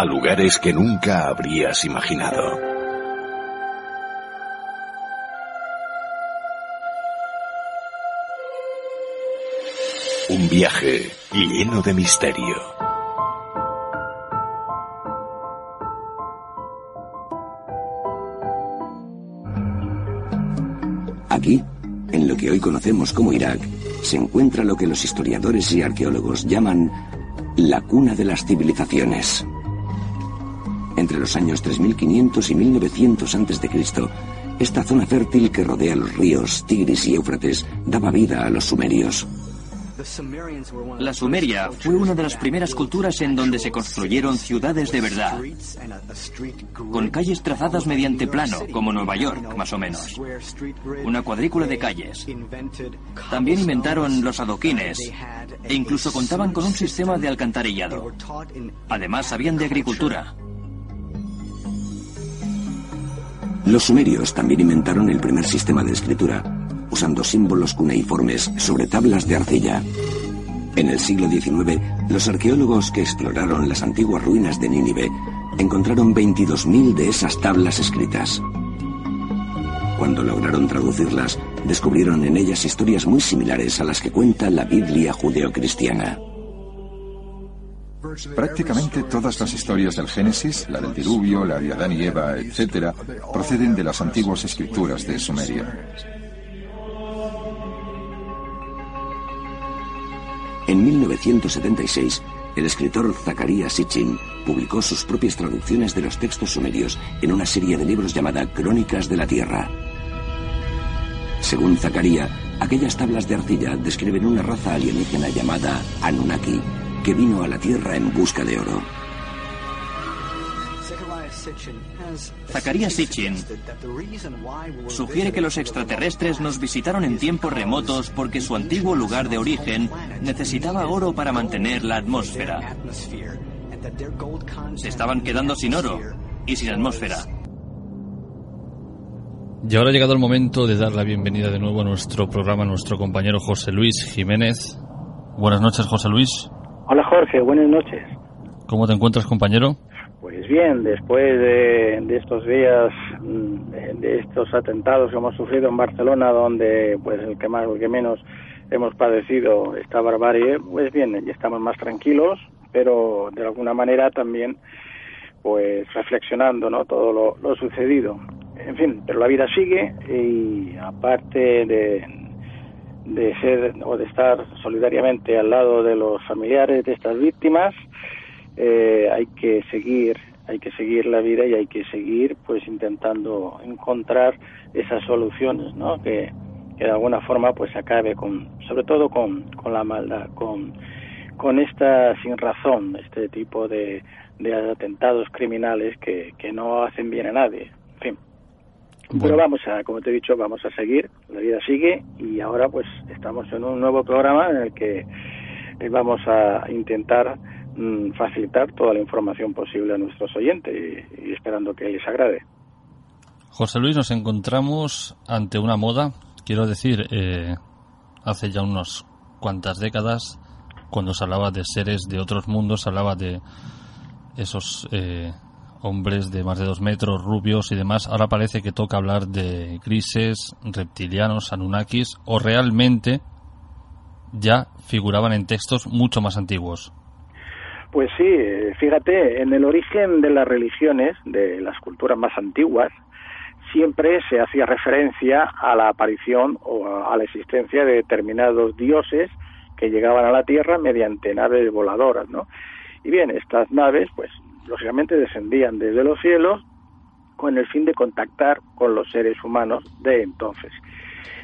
a lugares que nunca habrías imaginado. Un viaje lleno de misterio. Aquí, en lo que hoy conocemos como Irak, se encuentra lo que los historiadores y arqueólogos llaman la cuna de las civilizaciones. Entre los años 3500 y 1900 a.C., esta zona fértil que rodea los ríos Tigris y Éufrates daba vida a los sumerios. La Sumeria fue una de las primeras culturas en donde se construyeron ciudades de verdad, con calles trazadas mediante plano, como Nueva York, más o menos. Una cuadrícula de calles. También inventaron los adoquines e incluso contaban con un sistema de alcantarillado. Además, sabían de agricultura. Los sumerios también inventaron el primer sistema de escritura, usando símbolos cuneiformes sobre tablas de arcilla. En el siglo XIX, los arqueólogos que exploraron las antiguas ruinas de Nínive encontraron 22.000 de esas tablas escritas. Cuando lograron traducirlas, descubrieron en ellas historias muy similares a las que cuenta la Biblia judeocristiana. Prácticamente todas las historias del Génesis, la del diluvio, la de Adán y Eva, etc., proceden de las antiguas escrituras de Sumeria. En 1976, el escritor Zacarías Sitchin publicó sus propias traducciones de los textos sumerios en una serie de libros llamada Crónicas de la Tierra. Según Zacarías, aquellas tablas de arcilla describen una raza alienígena llamada Anunnaki, que vino a la Tierra en busca de oro. Zacarías Sitchin sugiere que los extraterrestres nos visitaron en tiempos remotos porque su antiguo lugar de origen necesitaba oro para mantener la atmósfera. Se estaban quedando sin oro y sin atmósfera. Y ahora ha llegado el momento de dar la bienvenida de nuevo a nuestro programa a nuestro compañero José Luis Jiménez. Buenas noches, José Luis. Hola Jorge, buenas noches. ¿Cómo te encuentras, compañero? Pues bien, después de, estos días, mm, de, estos atentados que hemos sufrido en Barcelona, donde pues el que más o el que menos hemos padecido esta barbarie, pues bien, ya estamos más tranquilos, pero de alguna manera también pues reflexionando no todo lo, lo sucedido en fin pero la vida sigue y aparte de, de ser o de estar solidariamente al lado de los familiares de estas víctimas eh, hay que seguir hay que seguir la vida y hay que seguir pues intentando encontrar esas soluciones ¿no? que, que de alguna forma pues acabe con sobre todo con, con la maldad con con esta sin razón este tipo de, de atentados criminales que, que no hacen bien a nadie en fin pero vamos a, como te he dicho, vamos a seguir, la vida sigue y ahora pues estamos en un nuevo programa en el que eh, vamos a intentar mm, facilitar toda la información posible a nuestros oyentes y, esperando que les agrade. José Luis, nos encontramos ante una moda, quiero decir, eh, hace ya unas cuantas décadas, cuando se hablaba de seres de otros mundos, se hablaba de esos eh, hombres de más de dos metros, rubios y demás. Ahora parece que toca hablar de grises, reptilianos, anunnakis, o realmente ya figuraban en textos mucho más antiguos. Pues sí, fíjate, en el origen de las religiones, de las culturas más antiguas, siempre se hacía referencia a la aparición o a la existencia de determinados dioses que llegaban a la Tierra mediante naves voladoras, ¿no? Y bien, estas naves, pues lógicamente descendían desde los cielos con el fin de contactar con los seres humanos de entonces.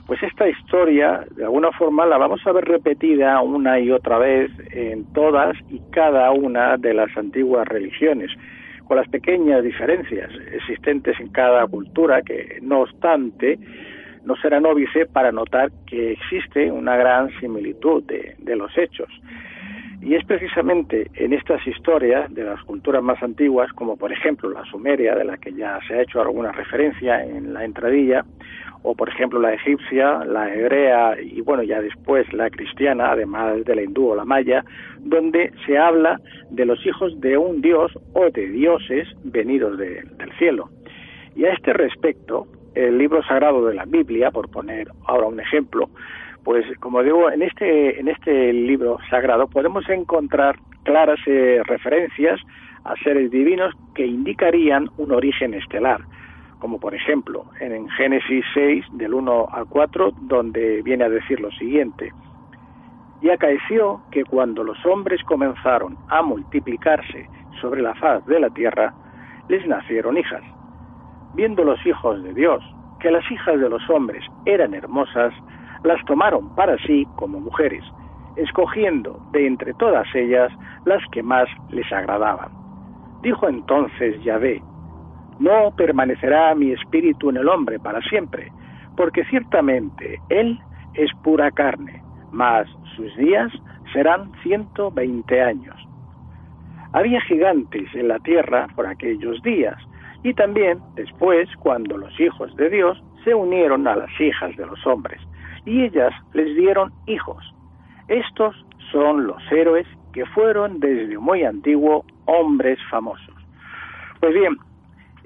Pues esta historia, de alguna forma, la vamos a ver repetida una y otra vez en todas y cada una de las antiguas religiones. con las pequeñas diferencias existentes en cada cultura, que no obstante, no será nóvice para notar que existe una gran similitud de, de los hechos. Y es precisamente en estas historias de las culturas más antiguas, como por ejemplo la sumeria, de la que ya se ha hecho alguna referencia en la entradilla, o por ejemplo la egipcia, la hebrea y bueno, ya después la cristiana, además de la hindú o la maya, donde se habla de los hijos de un dios o de dioses venidos del cielo. Y a este respecto, el libro sagrado de la Biblia, por poner ahora un ejemplo, pues como digo, en este, en este libro sagrado podemos encontrar claras eh, referencias a seres divinos que indicarían un origen estelar, como por ejemplo en Génesis 6 del 1 al 4, donde viene a decir lo siguiente, y acaeció que cuando los hombres comenzaron a multiplicarse sobre la faz de la tierra, les nacieron hijas. Viendo los hijos de Dios que las hijas de los hombres eran hermosas, las tomaron para sí como mujeres, escogiendo de entre todas ellas las que más les agradaban. Dijo entonces Yahvé, no permanecerá mi espíritu en el hombre para siempre, porque ciertamente él es pura carne, mas sus días serán ciento veinte años. Había gigantes en la tierra por aquellos días, y también después cuando los hijos de Dios se unieron a las hijas de los hombres, y ellas les dieron hijos. Estos son los héroes que fueron desde muy antiguo hombres famosos. Pues bien,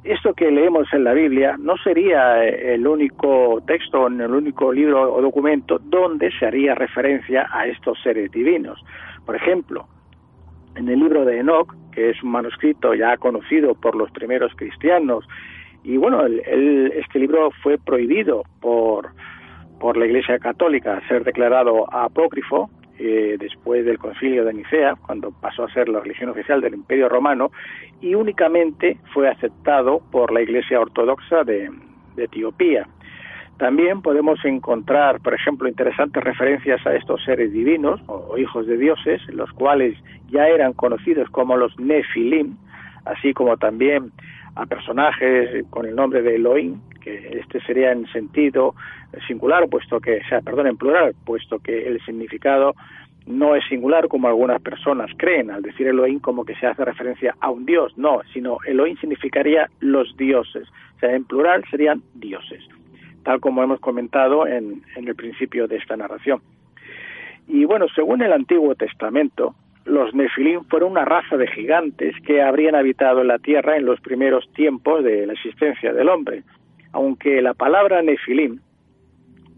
esto que leemos en la Biblia no sería eh, el único texto, el único libro o documento donde se haría referencia a estos seres divinos. Por ejemplo, en el libro de Enoch, que es un manuscrito ya conocido por los primeros cristianos, y bueno, este libro fue prohibido por, por la Iglesia Católica ser declarado apócrifo eh, después del concilio de Nicea, cuando pasó a ser la religión oficial del Imperio Romano, y únicamente fue aceptado por la Iglesia Ortodoxa de, Etiopía. También podemos encontrar, por ejemplo, interesantes referencias a estos seres divinos o, hijos de dioses, los cuales ya eran conocidos como los Nefilim, así como también a personajes con el nombre de Elohim, que este sería en sentido singular, puesto que, o sea, perdón, en plural, puesto que el significado no es singular como algunas personas creen al decir Elohim como que se hace referencia a un dios, no, sino Elohim significaría los dioses, o sea, en plural serían dioses, tal como hemos comentado en, en el principio de esta narración. Y bueno, según el Antiguo Testamento, los Nefilim fueron una raza de gigantes que habrían habitado la tierra en los primeros tiempos de la existencia del hombre. Aunque la palabra Nefilim,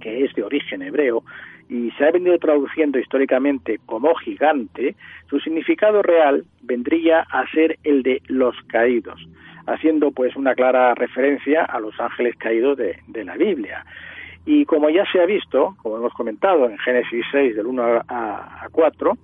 que es de origen hebreo, y se ha venido traduciendo históricamente como gigante, su significado real vendría a ser el de los caídos, haciendo pues una clara referencia a los ángeles caídos de, la Biblia. Y como ya se ha visto, como hemos comentado en Génesis 6 del 1 a, a 4,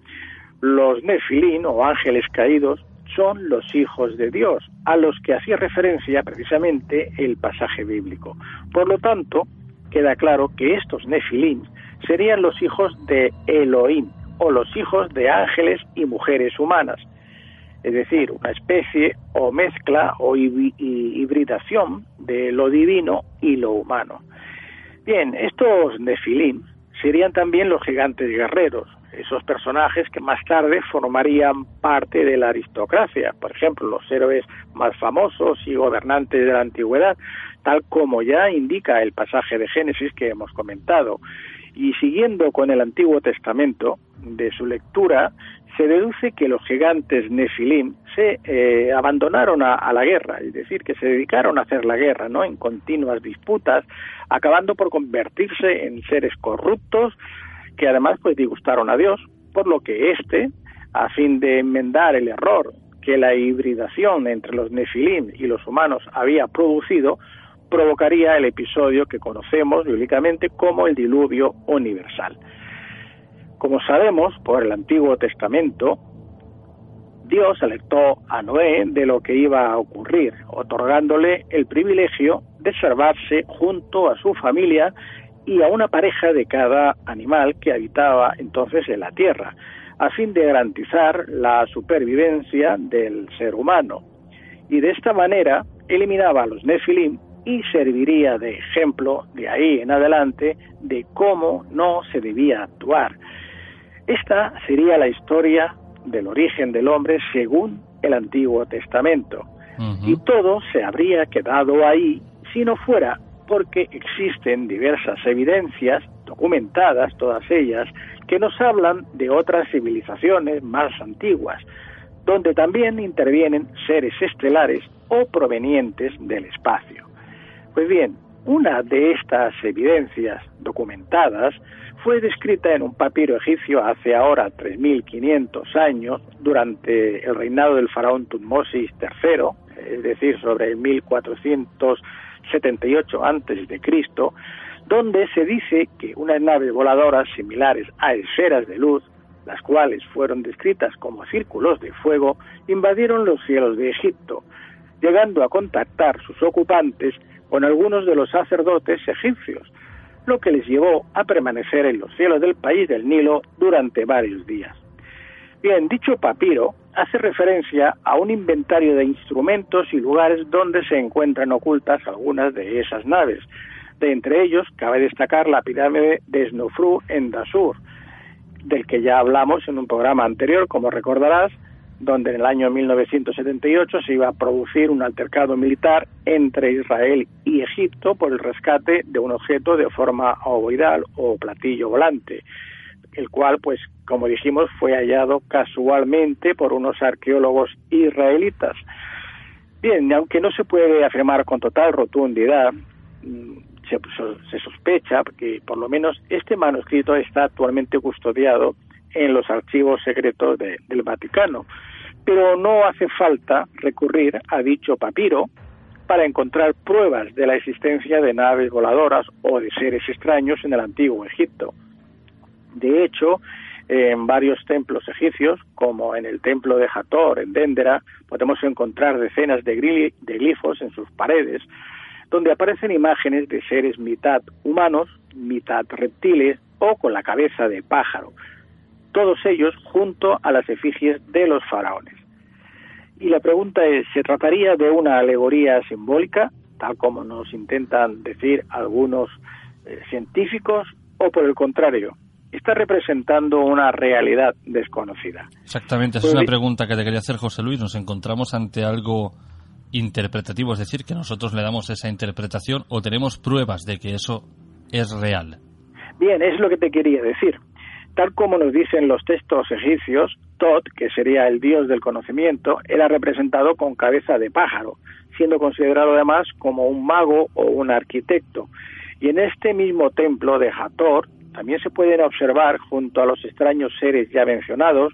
los nefilín o ángeles caídos son los hijos de Dios, a los que hacía referencia precisamente el pasaje bíblico. Por lo tanto, queda claro que estos nefilín serían los hijos de Elohim o los hijos de ángeles y mujeres humanas, es decir, una especie o mezcla o hibridación de lo divino y lo humano. Bien, estos nefilim serían también los gigantes guerreros, esos personajes que más tarde formarían parte de la aristocracia, por ejemplo, los héroes más famosos y gobernantes de la antigüedad, tal como ya indica el pasaje de Génesis que hemos comentado. Y siguiendo con el Antiguo Testamento, de su lectura, se deduce que los gigantes Nefilim se eh, abandonaron a, la guerra, es decir, que se dedicaron a hacer la guerra, ¿no? En continuas disputas, acabando por convertirse en seres corruptos que además pues disgustaron a Dios, por lo que éste, a fin de enmendar el error que la hibridación entre los Nefilim y los humanos había producido, provocaría el episodio que conocemos bíblicamente como el diluvio universal. Como sabemos por el Antiguo Testamento, Dios alertó a Noé de lo que iba a ocurrir, otorgándole el privilegio de salvarse junto a su familia y a una pareja de cada animal que habitaba entonces en la tierra, a fin de garantizar la supervivencia del ser humano. y de esta manera eliminaba a los Nefilim y serviría de ejemplo de ahí en adelante de cómo no se debía actuar. Esta sería la historia del origen del hombre según el Antiguo Testamento. Y todo se habría quedado ahí si no fuera porque existen diversas evidencias documentadas, todas ellas, que nos hablan de otras civilizaciones más antiguas, donde también intervienen seres estelares o provenientes del espacio. Pues bien, una de estas evidencias documentadas fue descrita en un papiro egipcio hace ahora 3.500 años, durante el reinado del faraón Tutmosis III, es decir, sobre el 1478 a.C., donde se dice que unas naves voladoras similares a esferas de luz, las cuales fueron descritas como círculos de fuego, invadieron los cielos de Egipto, llegando a contactar sus ocupantes con algunos de los sacerdotes egipcios, lo que les llevó a permanecer en los cielos del país del Nilo durante varios días. Bien, dicho papiro hace referencia a un inventario de instrumentos y lugares donde se encuentran ocultas algunas de esas naves. De entre ellos cabe destacar la pirámide de Snofru en Dasur, del que ya hablamos en un programa anterior, como recordarás, donde en el año 1978 se iba a producir un altercado militar entre Israel y Egipto por el rescate de un objeto de forma ovoidal o platillo volante, el cual, pues, como dijimos, fue hallado casualmente por unos arqueólogos israelitas. Bien, aunque no se puede afirmar con total rotundidad, mm, se, sospecha que por lo menos este manuscrito está actualmente custodiado en los archivos secretos del Vaticano. Pero no hace falta recurrir a dicho papiro para encontrar pruebas de la existencia de naves voladoras o de seres extraños en el antiguo Egipto. De hecho, en varios templos egipcios, como en el templo de Hathor, en Dendera, podemos encontrar decenas de, glifos en sus paredes, donde aparecen imágenes de seres mitad humanos, mitad reptiles o con la cabeza de pájaro, todos ellos junto a las efigies de los faraones. Y la pregunta es, ¿se trataría de una alegoría simbólica, tal como nos intentan decir algunos eh, científicos, o por el contrario, está representando una realidad desconocida? Exactamente, esa es una pues pregunta que te quería hacer, José Luis. Nos encontramos ante algo interpretativo, es decir, que nosotros le damos esa interpretación o tenemos pruebas de que eso es real. Bien, es lo que te quería decir. Tal como nos dicen los textos egipcios, Tot, que sería el dios del conocimiento, era representado con cabeza de pájaro, siendo considerado además como un mago o un arquitecto. Y en este mismo templo de Hathor también se pueden observar, junto a los extraños seres ya mencionados,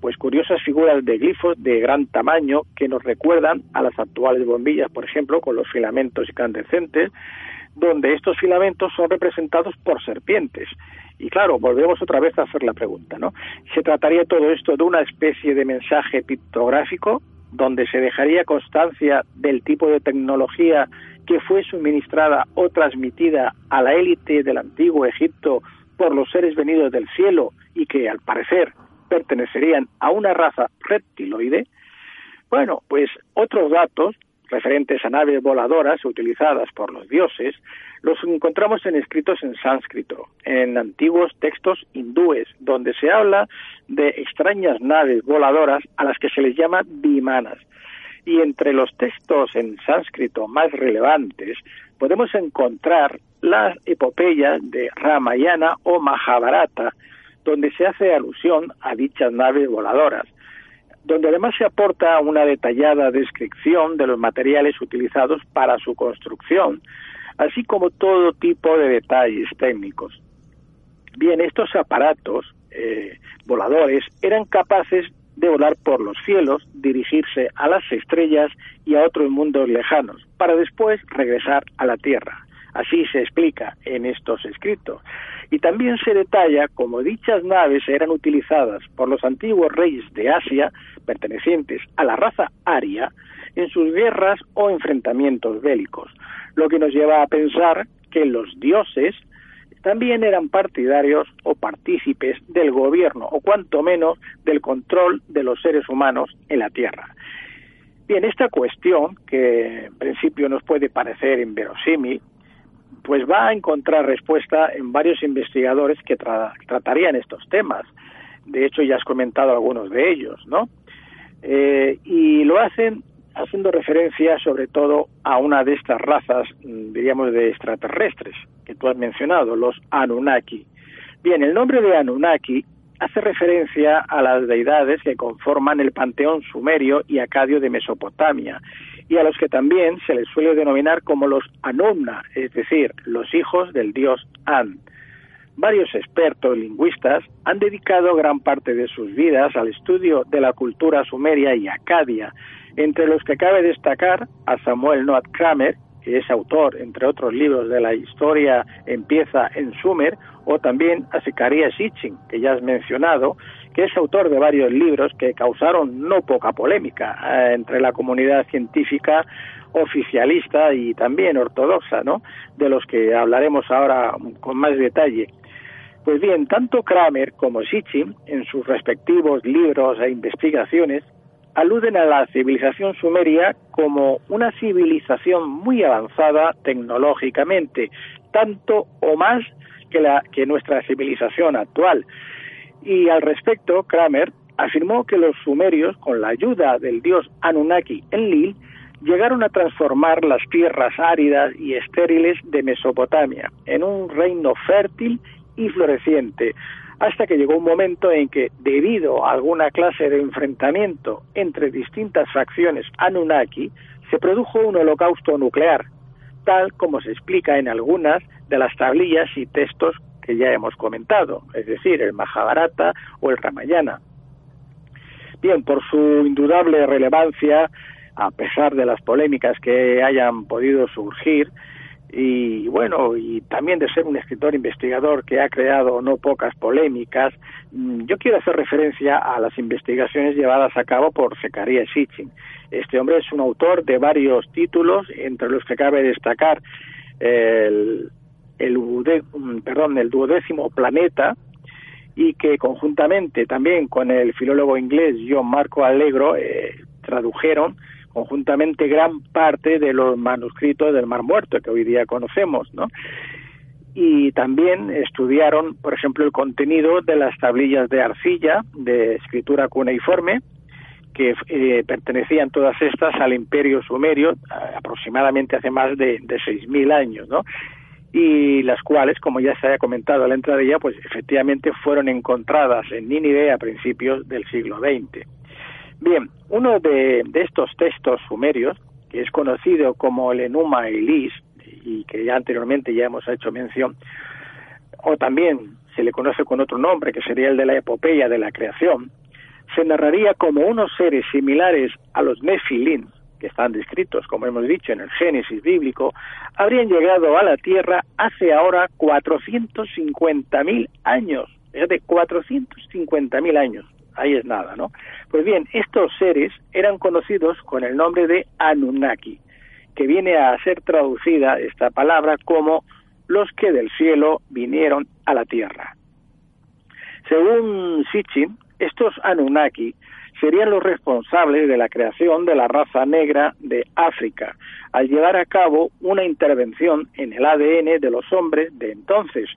pues curiosas figuras de glifos de gran tamaño que nos recuerdan a las actuales bombillas, por ejemplo, con los filamentos incandescentes, donde estos filamentos son representados por serpientes. Y claro, volvemos otra vez a hacer la pregunta, ¿no? ¿Se trataría todo esto de una especie de mensaje pictográfico donde se dejaría constancia del tipo de tecnología que fue suministrada o transmitida a la élite del antiguo Egipto por los seres venidos del cielo y que al parecer pertenecerían a una raza reptiloide, bueno, pues otros datos referentes a naves voladoras utilizadas por los dioses, los encontramos en escritos en sánscrito, en antiguos textos hindúes, donde se habla de extrañas naves voladoras a las que se les llama vimanas. Y entre los textos en sánscrito más relevantes podemos encontrar las epopeyas de Ramayana o Mahabharata, donde se hace alusión a dichas naves voladoras, donde además se aporta una detallada descripción de los materiales utilizados para su construcción, así como todo tipo de detalles técnicos. Bien, estos aparatos eh, voladores eran capaces de volar por los cielos, dirigirse a las estrellas y a otros mundos lejanos, para después regresar a la Tierra. Así se explica en estos escritos. Y también se detalla cómo dichas naves eran utilizadas por los antiguos reyes de Asia, pertenecientes a la raza aria, en sus guerras o enfrentamientos bélicos, lo que nos lleva a pensar que los dioses también eran partidarios o partícipes del gobierno, o cuanto menos del control de los seres humanos en la Tierra. Bien, esta cuestión, que en principio nos puede parecer inverosímil, pues va a encontrar respuesta en varios investigadores que tratarían estos temas. De hecho, ya has comentado algunos de ellos, ¿no? Eh, y lo hacen haciendo referencia sobre todo a una de estas razas, mm, diríamos, de extraterrestres que tú has mencionado, los Anunnaki. Bien, el nombre de Anunnaki hace referencia a las deidades que conforman el panteón sumerio y acadio de Mesopotamia, y a los que también se les suele denominar como los Anumna, es decir, los hijos del dios An. Varios expertos lingüistas han dedicado gran parte de sus vidas al estudio de la cultura sumeria y acadia, entre los que cabe destacar a Samuel Noah Kramer, que es autor, entre otros libros, de la historia empieza en Sumer, o también a Zechariah Sitchin, que ya has mencionado, que es autor de varios libros que causaron no poca polémica eh, entre la comunidad científica oficialista y también ortodoxa, ¿no? De los que hablaremos ahora con más detalle. Pues bien, tanto Kramer como Sitchin, en sus respectivos libros e investigaciones, aluden a la civilización sumeria como una civilización muy avanzada tecnológicamente, tanto o más que, la, que nuestra civilización actual. Y al respecto, Kramer afirmó que los sumerios, con la ayuda del dios Anunnaki en Lil, llegaron a transformar las tierras áridas y estériles de Mesopotamia en un reino fértil y floreciente, hasta que llegó un momento en que, debido a alguna clase de enfrentamiento entre distintas facciones Anunnaki, se produjo un holocausto nuclear, tal como se explica en algunas de las tablillas y textos que ya hemos comentado, es decir, el Mahabharata o el Ramayana. Bien, por su indudable relevancia, a pesar de las polémicas que hayan podido surgir, y bueno, y también de ser un escritor investigador que ha creado no pocas polémicas, mm, yo quiero hacer referencia a las investigaciones llevadas a cabo por Zechariah Sitchin. Este hombre es un autor de varios títulos, entre los que cabe destacar el, el, mm, perdón, el duodécimo planeta, y que conjuntamente también con el filólogo inglés John Marco Allegro eh, tradujeron conjuntamente gran parte de los manuscritos del Mar Muerto que hoy día conocemos, ¿no? Y también estudiaron, por ejemplo, el contenido de las tablillas de arcilla de escritura cuneiforme, que eh, pertenecían todas estas al Imperio Sumerio, aproximadamente hace más de, de 6.000 años, ¿no? Y las cuales, como ya se había comentado al entrar ella, pues efectivamente fueron encontradas en Nínive a principios del siglo XX. Bien, uno de, estos textos sumerios, que es conocido como el Enuma Elis, y que ya anteriormente ya hemos hecho mención, o también se le conoce con otro nombre, que sería el de la epopeya de la creación, se narraría como unos seres similares a los Nefilim, que están descritos, como hemos dicho, en el Génesis bíblico, habrían llegado a la tierra hace ahora 450.000 años. De 450.000 años ahí es nada, ¿no? Pues bien, estos seres eran conocidos con el nombre de Anunnaki, que viene a ser traducida esta palabra como los que del cielo vinieron a la tierra. Según Sitchin, estos Anunnaki serían los responsables de la creación de la raza negra de África, al llevar a cabo una intervención en el ADN de los hombres de entonces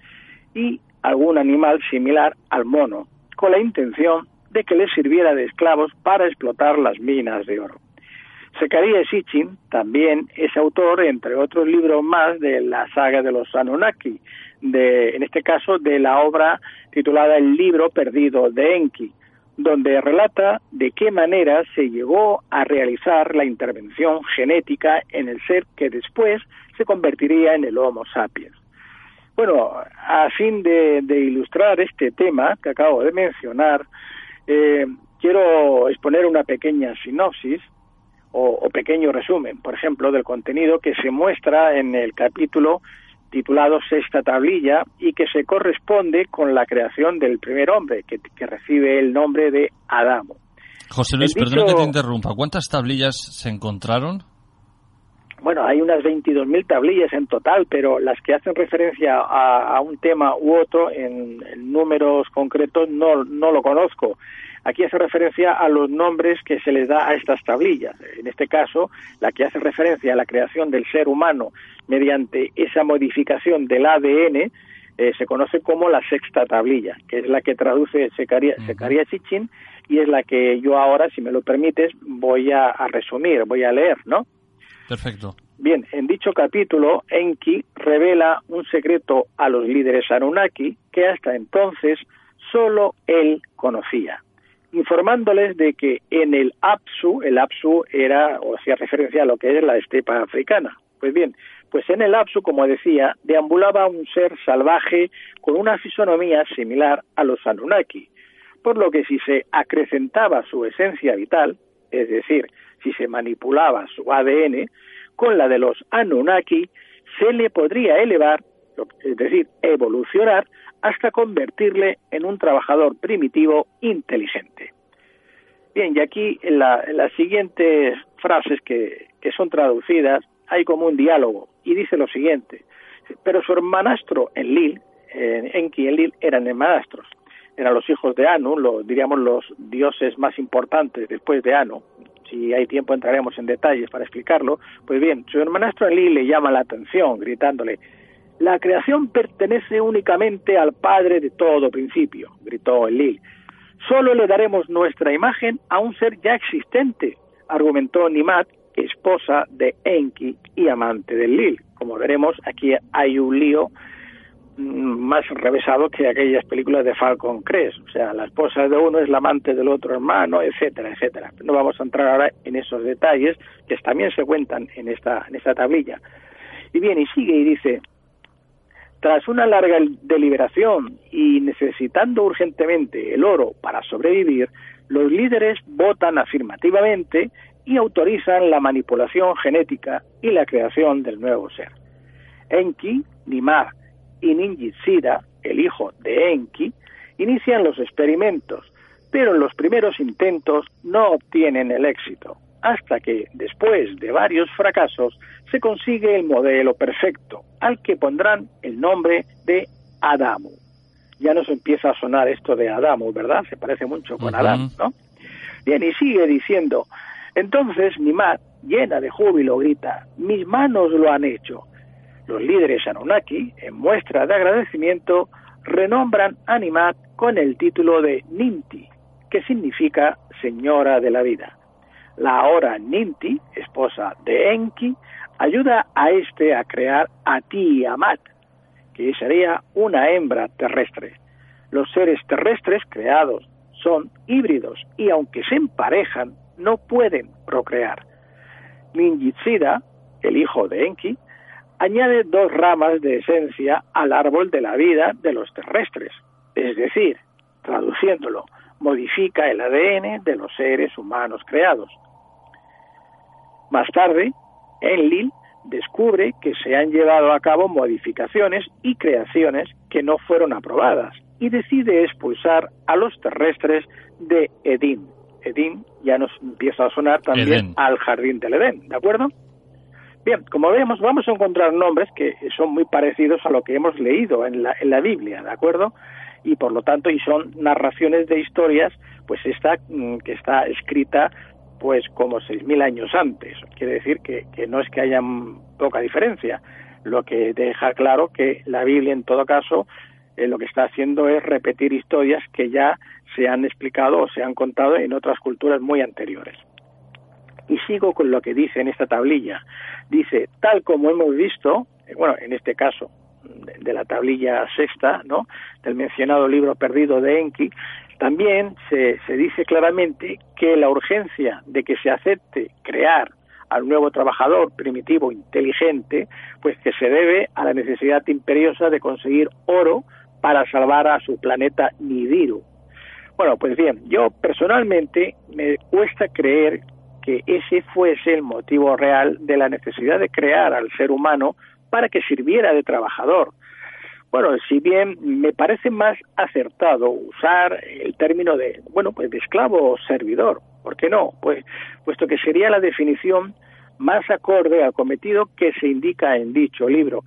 y algún animal similar al mono, con la intención de que les sirviera de esclavos para explotar las minas de oro. Zechariah Sitchin también es autor, entre otros libros más, de la saga de los Anunnaki, de, en este caso de la obra titulada El libro perdido de Enki, donde relata de qué manera se llegó a realizar la intervención genética en el ser que después se convertiría en el Homo sapiens. Bueno, a fin de ilustrar este tema que acabo de mencionar, eh, quiero exponer una pequeña sinopsis o, pequeño resumen, por ejemplo, del contenido que se muestra en el capítulo titulado Sexta Tablilla y que se corresponde con la creación del primer hombre, que, recibe el nombre de Adamo. José Luis, perdona que te interrumpa. ¿Cuántas tablillas se encontraron? Bueno, hay unas 22.000 tablillas en total, pero las que hacen referencia a, un tema u otro en, números concretos no, no lo conozco. Aquí hace referencia a los nombres que se les da a estas tablillas. En este caso, la que hace referencia a la creación del ser humano mediante esa modificación del ADN, eh, se conoce como la sexta tablilla, que es la que traduce Secaria, Secaria Chichin y es la que yo ahora, si me lo permites, voy a, a resumir, voy a leer, ¿no? Perfecto. Bien, en dicho capítulo, Enki revela un secreto a los líderes Anunnaki que hasta entonces solo él conocía, informándoles de que en el Apsu, el Apsu era o hacía referencia a lo que es la estepa africana. Pues bien, pues en el Apsu, como decía, deambulaba un ser salvaje con una fisonomía similar a los Anunnaki, por lo que si se acrecentaba su esencia vital, es decir, si se manipulaba su ADN con la de los Anunnaki, se le podría elevar, es decir, evolucionar hasta convertirle en un trabajador primitivo inteligente. Bien, y aquí en, las siguientes frases que, que son traducidas hay como un diálogo y dice lo siguiente, pero su hermanastro Enlil, en Enki y Enlil eran hermanastros, eran los hijos de Anu, lo, diríamos los dioses más importantes después de Anu, si hay tiempo entraremos en detalles para explicarlo, pues bien, su hermanastro Enlil le llama la atención gritándole, la creación pertenece únicamente al Padre de todo principio, gritó Enlil. Solo le daremos nuestra imagen a un ser ya existente, argumentó Nimat, esposa de Enki y amante de Lil. Como veremos, aquí hay un lío mm, más revesado que aquellas películas de Falcon Crest. O sea, la esposa de uno es la amante del otro hermano, etcétera, etcétera. No vamos a entrar ahora en esos detalles que también se cuentan en esta, en esta tablilla. Y bien, y sigue y dice, tras una larga deliberación y necesitando urgentemente el oro para sobrevivir, los líderes votan afirmativamente y autorizan la manipulación genética y la creación del nuevo ser. Enki, Nimar y Ninjitsira, el hijo de Enki, inician los experimentos, pero en los primeros intentos no obtienen el éxito, hasta que, después de varios fracasos, se consigue el modelo perfecto, al que pondrán el nombre de Adamu. Ya nos empieza a sonar esto de Adamu, ¿verdad? Se parece mucho con Adán, ¿no? Bien, y sigue diciendo, entonces Nimat, llena de júbilo, grita, mis manos lo han hecho. Los líderes Anunnaki, en muestra de agradecimiento, renombran a Nimat con el título de Ninti, que significa Señora de la Vida. La ahora Ninti, esposa de Enki, ayuda a este a crear a Tiamat, que sería una hembra terrestre. Los seres terrestres creados son híbridos y aunque se emparejan, no pueden procrear. Ninjitsida, el hijo de Enki, añade dos ramas de esencia al árbol de la vida de los terrestres, es decir, traduciéndolo, modifica el ADN de los seres humanos creados. Más tarde, Enlil descubre que se han llevado a cabo modificaciones y creaciones que no fueron aprobadas y decide expulsar a los terrestres de Edín, Edín ya nos empieza a sonar también al jardín del Edén, ¿de acuerdo? Bien, como vemos, vamos a encontrar nombres que son muy parecidos a lo que hemos leído en la, en la Biblia, ¿de acuerdo? Y por lo tanto, y son narraciones de historias, pues esta mm, que está escrita pues como seis mil años antes. Quiere decir que, que no es que haya poca diferencia, lo que deja claro que la Biblia en todo caso eh, lo que está haciendo es repetir historias que ya se han explicado o se han contado en otras culturas muy anteriores. Y sigo con lo que dice en esta tablilla. Dice, tal como hemos visto, eh, bueno, en este caso de, la tablilla sexta, ¿no? Del mencionado libro perdido de Enki, también se, se dice claramente que la urgencia de que se acepte crear al nuevo trabajador primitivo inteligente, pues que se debe a la necesidad imperiosa de conseguir oro para salvar a su planeta Nibiru, bueno, pues bien, yo personalmente me cuesta creer que ese fuese el motivo real de la necesidad de crear al ser humano para que sirviera de trabajador. Bueno, si bien me parece más acertado usar el término de, bueno, pues de esclavo o servidor, ¿por qué no? Pues puesto que sería la definición más acorde al cometido que se indica en dicho libro.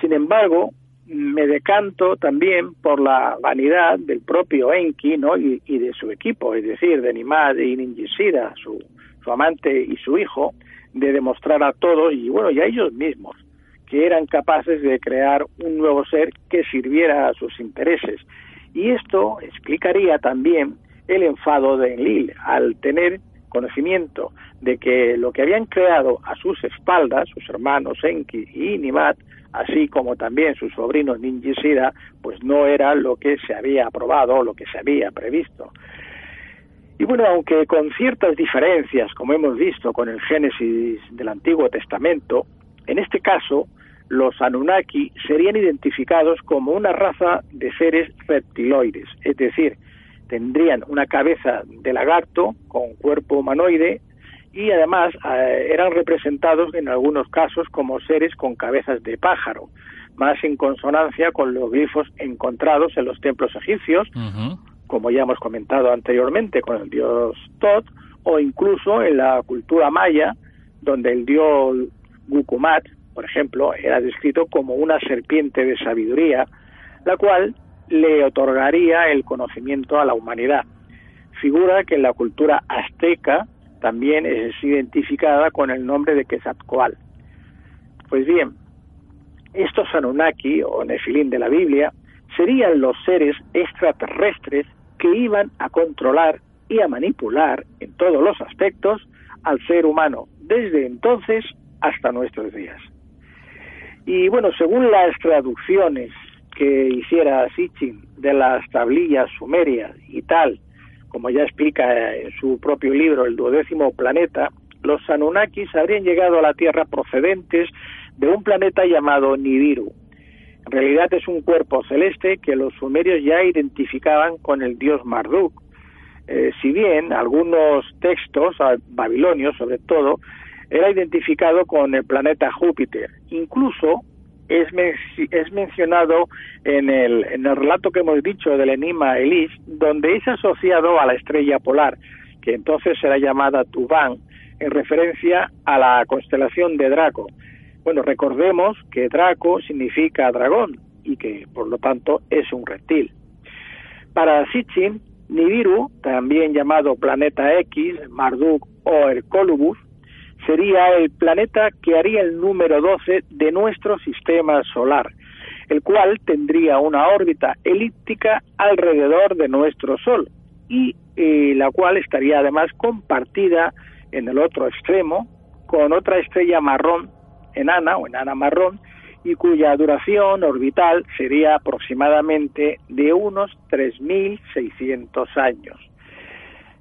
Sin embargo, me decanto también por la vanidad del propio Enki ¿no? y, de su equipo, es decir, de Nimad y Ninjishira, su, su amante y su hijo, de demostrar a todos y bueno, y a ellos mismos que eran capaces de crear un nuevo ser que sirviera a sus intereses. Y esto explicaría también el enfado de Enlil al tener conocimiento de que lo que habían creado a sus espaldas, sus hermanos Enki y Nimat, así como también su sobrino Ninjisira, pues no era lo que se había aprobado o lo que se había previsto. Y bueno, aunque con ciertas diferencias, como hemos visto con el Génesis del Antiguo Testamento, en este caso los Anunnaki serían identificados como una raza de seres reptiloides, es decir, tendrían una cabeza de lagarto con cuerpo humanoide y además eh, eran representados en algunos casos como seres con cabezas de pájaro, más en consonancia con los glifos encontrados en los templos egipcios, como ya hemos comentado anteriormente con el dios Tot, o incluso en la cultura maya, donde el dios Gukumat, por ejemplo, era descrito como una serpiente de sabiduría, la cual le otorgaría el conocimiento a la humanidad. Figura que en la cultura azteca también es identificada con el nombre de Quetzalcoatl. Pues bien, estos Anunnaki o Nefilim de la Biblia serían los seres extraterrestres que iban a controlar y a manipular en todos los aspectos al ser humano desde entonces hasta nuestros días. Y bueno, según las traducciones que hiciera Sitchin de las tablillas sumerias y tal, como ya explica en su propio libro El duodécimo planeta, los Anunnakis habrían llegado a la Tierra procedentes de un planeta llamado Nibiru. En realidad es un cuerpo celeste que los sumerios ya identificaban con el dios Marduk. Eh, si bien algunos textos babilonios, sobre todo, era identificado con el planeta Júpiter. Incluso es, es mencionado en el, en el relato que hemos dicho del enigma Elis, donde es asociado a la estrella polar, que entonces será llamada Tubán, en referencia a la constelación de Draco. Bueno, recordemos que Draco significa dragón y que por lo tanto es un reptil. Para Sitchin, Nibiru, también llamado Planeta X, Marduk o Hercolubus, sería el planeta que haría el número 12 de nuestro sistema solar, el cual tendría una órbita elíptica alrededor de nuestro Sol y eh, la cual estaría además compartida en el otro extremo con otra estrella marrón enana o enana marrón y cuya duración orbital sería aproximadamente de unos 3.600 años.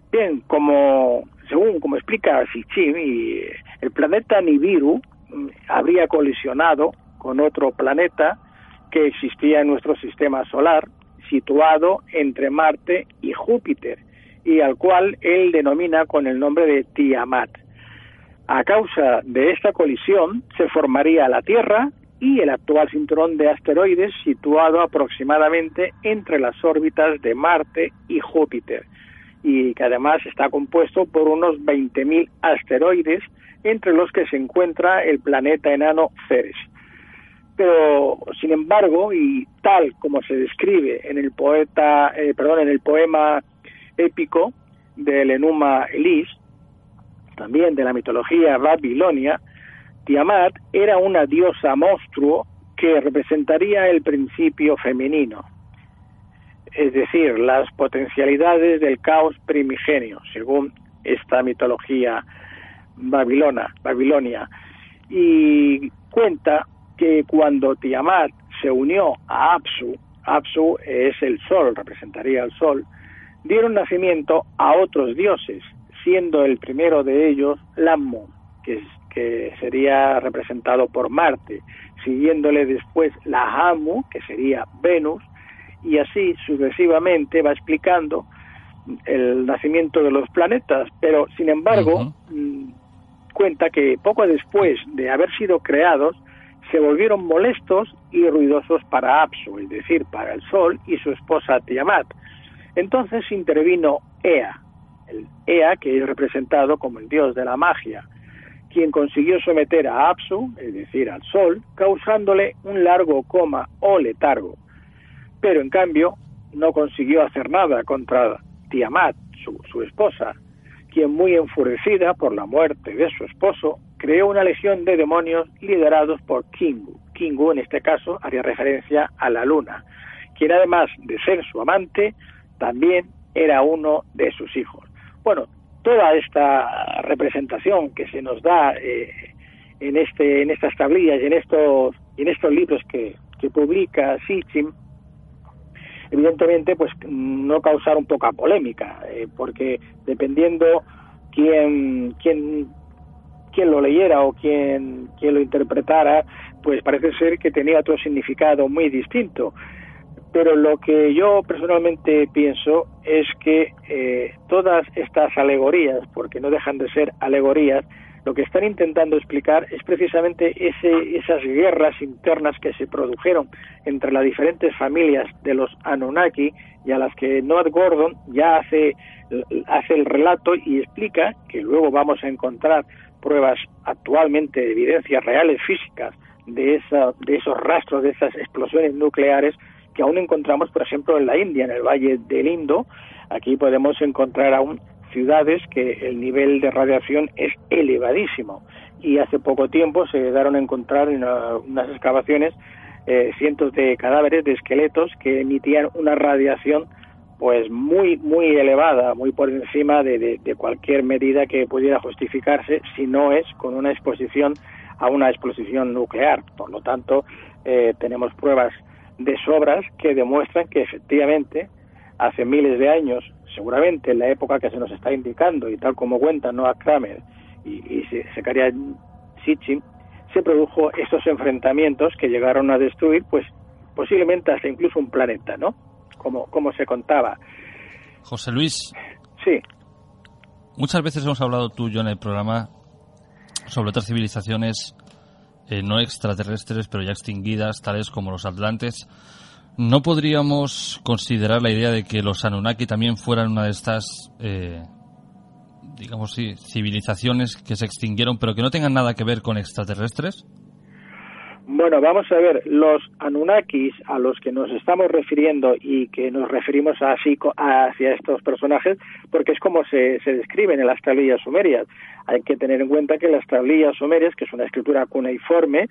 Bien, como según como explica Sitchin, el planeta Nibiru mm, habría colisionado con otro planeta que existía en nuestro sistema solar, situado entre Marte y Júpiter, y al cual él denomina con el nombre de Tiamat. A causa de esta colisión se formaría la Tierra y el actual cinturón de asteroides situado aproximadamente entre las órbitas de Marte y Júpiter y que además está compuesto por unos 20.000 asteroides, entre los que se encuentra el planeta enano Ceres. Pero, sin embargo, y tal como se describe en el poeta, eh, en el poema épico del Enuma Elis, también de la mitología babilonia, Tiamat era una diosa monstruo que representaría el principio femenino, es decir, las potencialidades del caos primigenio, según esta mitología babilona, babilonia. Y cuenta que cuando Tiamat se unió a Apsu, Apsu es el sol, representaría el sol, dieron nacimiento a otros dioses, siendo el primero de ellos Lammu, que, que sería representado por Marte, siguiéndole después la Hamu, que sería Venus, y así sucesivamente va explicando el nacimiento de los planetas, pero sin embargo mm, cuenta que poco después de haber sido creados se volvieron molestos y ruidosos para Apsu, es decir, para el Sol y su esposa Tiamat. Entonces intervino Ea, el Ea que es representado como el dios de la magia, quien consiguió someter a Apsu, es decir, al Sol, causándole un largo coma o letargo. Pero en cambio, no consiguió hacer nada contra Tiamat, su, su esposa, quien muy enfurecida por la muerte de su esposo, creó una legión de demonios liderados por Kingu. Kingu, en este caso, haría referencia a la luna, quien además de ser su amante, también era uno de sus hijos. Bueno, toda esta representación que se nos da eh, en este en estas tablillas y en estos en estos libros que, que publica Sitchin evidentemente pues no causar un poca polémica eh, porque dependiendo quién quién quién lo leyera o quién quién lo interpretara pues parece ser que tenía otro significado muy distinto. Pero lo que yo personalmente pienso es que eh, todas estas alegorías, porque no dejan de ser alegorías, lo que están intentando explicar es precisamente ese, esas guerras internas que se produjeron entre las diferentes familias de los Anunnaki y a las que Noah Gordon ya hace, hace el relato y explica que luego vamos a encontrar pruebas actualmente, evidencias reales físicas de, esa, de esos rastros, de esas explosiones nucleares que aún encontramos, por ejemplo, en la India, en el Valle del Indo. Aquí podemos encontrar aún ciudades que el nivel de radiación es elevadísimo. Y hace poco tiempo se llegaron a encontrar en unas excavaciones eh, cientos de cadáveres, de esqueletos que emitían una radiación pues muy muy elevada, muy por encima de, cualquier medida que pudiera justificarse si no es con una exposición a una explosión nuclear. Por lo tanto, eh, tenemos pruebas de sobras que demuestran que efectivamente hace miles de años, seguramente en la época que se nos está indicando y tal como cuenta Noah Kramer y, y Sitchin, se produjo estos enfrentamientos que llegaron a destruir, pues posiblemente hasta incluso un planeta, ¿no? Como, como se contaba. José Luis. Sí. Muchas veces hemos hablado tú y yo en el programa sobre otras civilizaciones eh, no extraterrestres, pero ya extinguidas, tales como los atlantes. ¿No podríamos considerar la idea de que los Anunnaki también fueran una de estas, eh, digamos, civilizaciones que se extinguieron, pero que no tengan nada que ver con extraterrestres? Bueno, vamos a ver, los Anunnakis a los que nos estamos refiriendo y que nos referimos así hacia estos personajes, porque es como se, se describen en las tablillas sumerias. Hay que tener en cuenta que las tablillas sumerias, que es una escritura cuneiforme,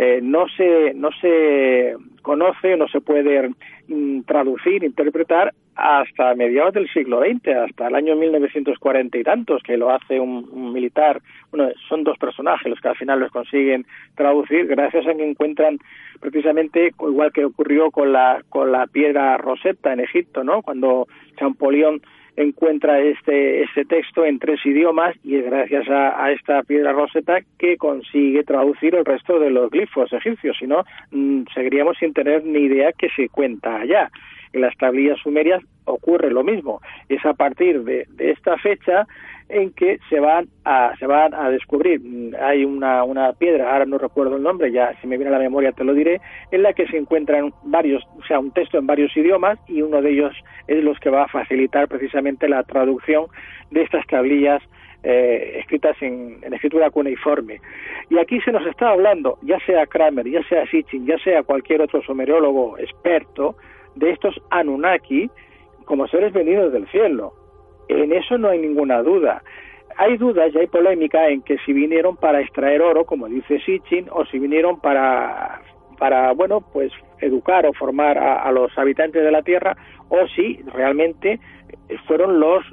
eh, no se no se conoce, no se puede mm, traducir, interpretar hasta mediados del siglo XX, hasta el año 1940 y tantos, que lo hace un, militar. Bueno, son dos personajes los que al final los consiguen traducir, gracias a que encuentran precisamente, igual que ocurrió con la con la piedra Rosetta en Egipto, ¿no? Cuando Champollion encuentra este, este texto en tres idiomas y es gracias a, esta piedra roseta que consigue traducir el resto de los glifos egipcios, si no, mm, seguiríamos sin tener ni idea que se cuenta allá. En las tablillas sumerias ocurre lo mismo. Es a partir de, esta fecha en que se van a se van a descubrir hay una, una piedra ahora no recuerdo el nombre ya si me viene a la memoria te lo diré en la que se encuentran varios o sea un texto en varios idiomas y uno de ellos es los que va a facilitar precisamente la traducción de estas tablillas eh, escritas en, escritura cuneiforme. Y aquí se nos está hablando, ya sea Kramer, ya sea Sitchin, ya sea cualquier otro sumeriólogo experto, de estos Anunnaki como seres venidos del cielo. En eso no hay ninguna duda. Hay dudas y hay polémica en que si vinieron para extraer oro, como dice Sitchin, o si vinieron para, para bueno, pues educar o formar a, los habitantes de la Tierra, o si realmente fueron los,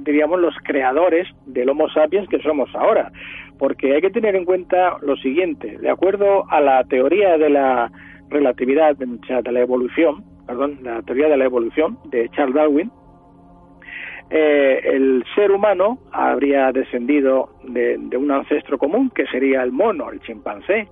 diríamos, los creadores del Homo sapiens que somos ahora. Porque hay que tener en cuenta lo siguiente, de acuerdo a la teoría de la relatividad, de la evolución, perdón, la teoría de la evolución de Charles Darwin, eh, el ser humano habría descendido de, un ancestro común que sería el mono, el chimpancé.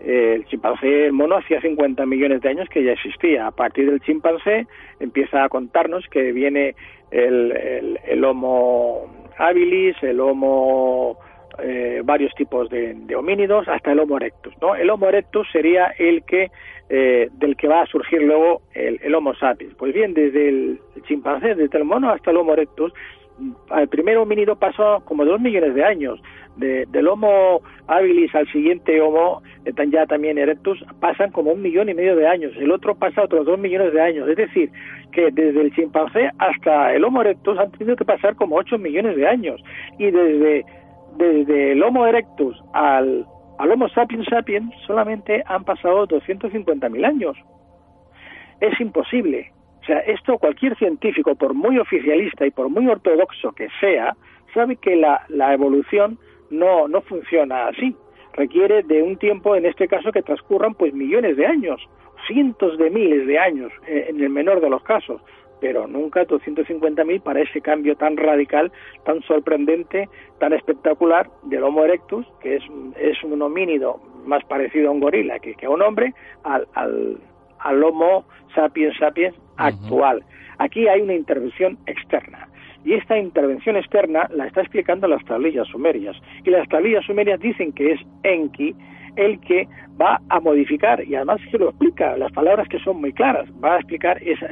Eh, el chimpancé, el mono, hacía 50 millones de años que ya existía. A partir del chimpancé empieza a contarnos que viene el, el, Homo habilis, el Homo eh, varios tipos de, de, homínidos hasta el Homo erectus. ¿no? El Homo erectus sería el que eh, del que va a surgir luego el, Homo sapiens. Pues bien, desde el chimpancé, desde el mono hasta el Homo erectus, el primer homínido pasó como dos millones de años. del Homo habilis al siguiente Homo, eh, ya también erectus, pasan como un millón y medio de años. El otro pasa otros dos millones de años. Es decir, que desde el chimpancé hasta el Homo erectus han tenido que pasar como ocho millones de años. Y desde, desde el Homo erectus al, al Homo sapiens sapiens solamente han pasado 250.000 años. Es imposible o sea, esto cualquier científico, por muy oficialista y por muy ortodoxo que sea, sabe que la, la evolución no, no funciona así. Requiere de un tiempo, en este caso, que transcurran pues millones de años, cientos de miles de años, eh, en el menor de los casos, pero nunca 250.000 para ese cambio tan radical, tan sorprendente, tan espectacular del Homo erectus, que es, es un homínido más parecido a un gorila que, que a un hombre, al, al, al Homo sapiens sapiens actual. Aquí hay una intervención externa. Y esta intervención externa la está explicando las tablillas sumerias. Y las tablillas sumerias dicen que es Enki el que va a modificar, y además se lo explica, las palabras que son muy claras, va a explicar, esa,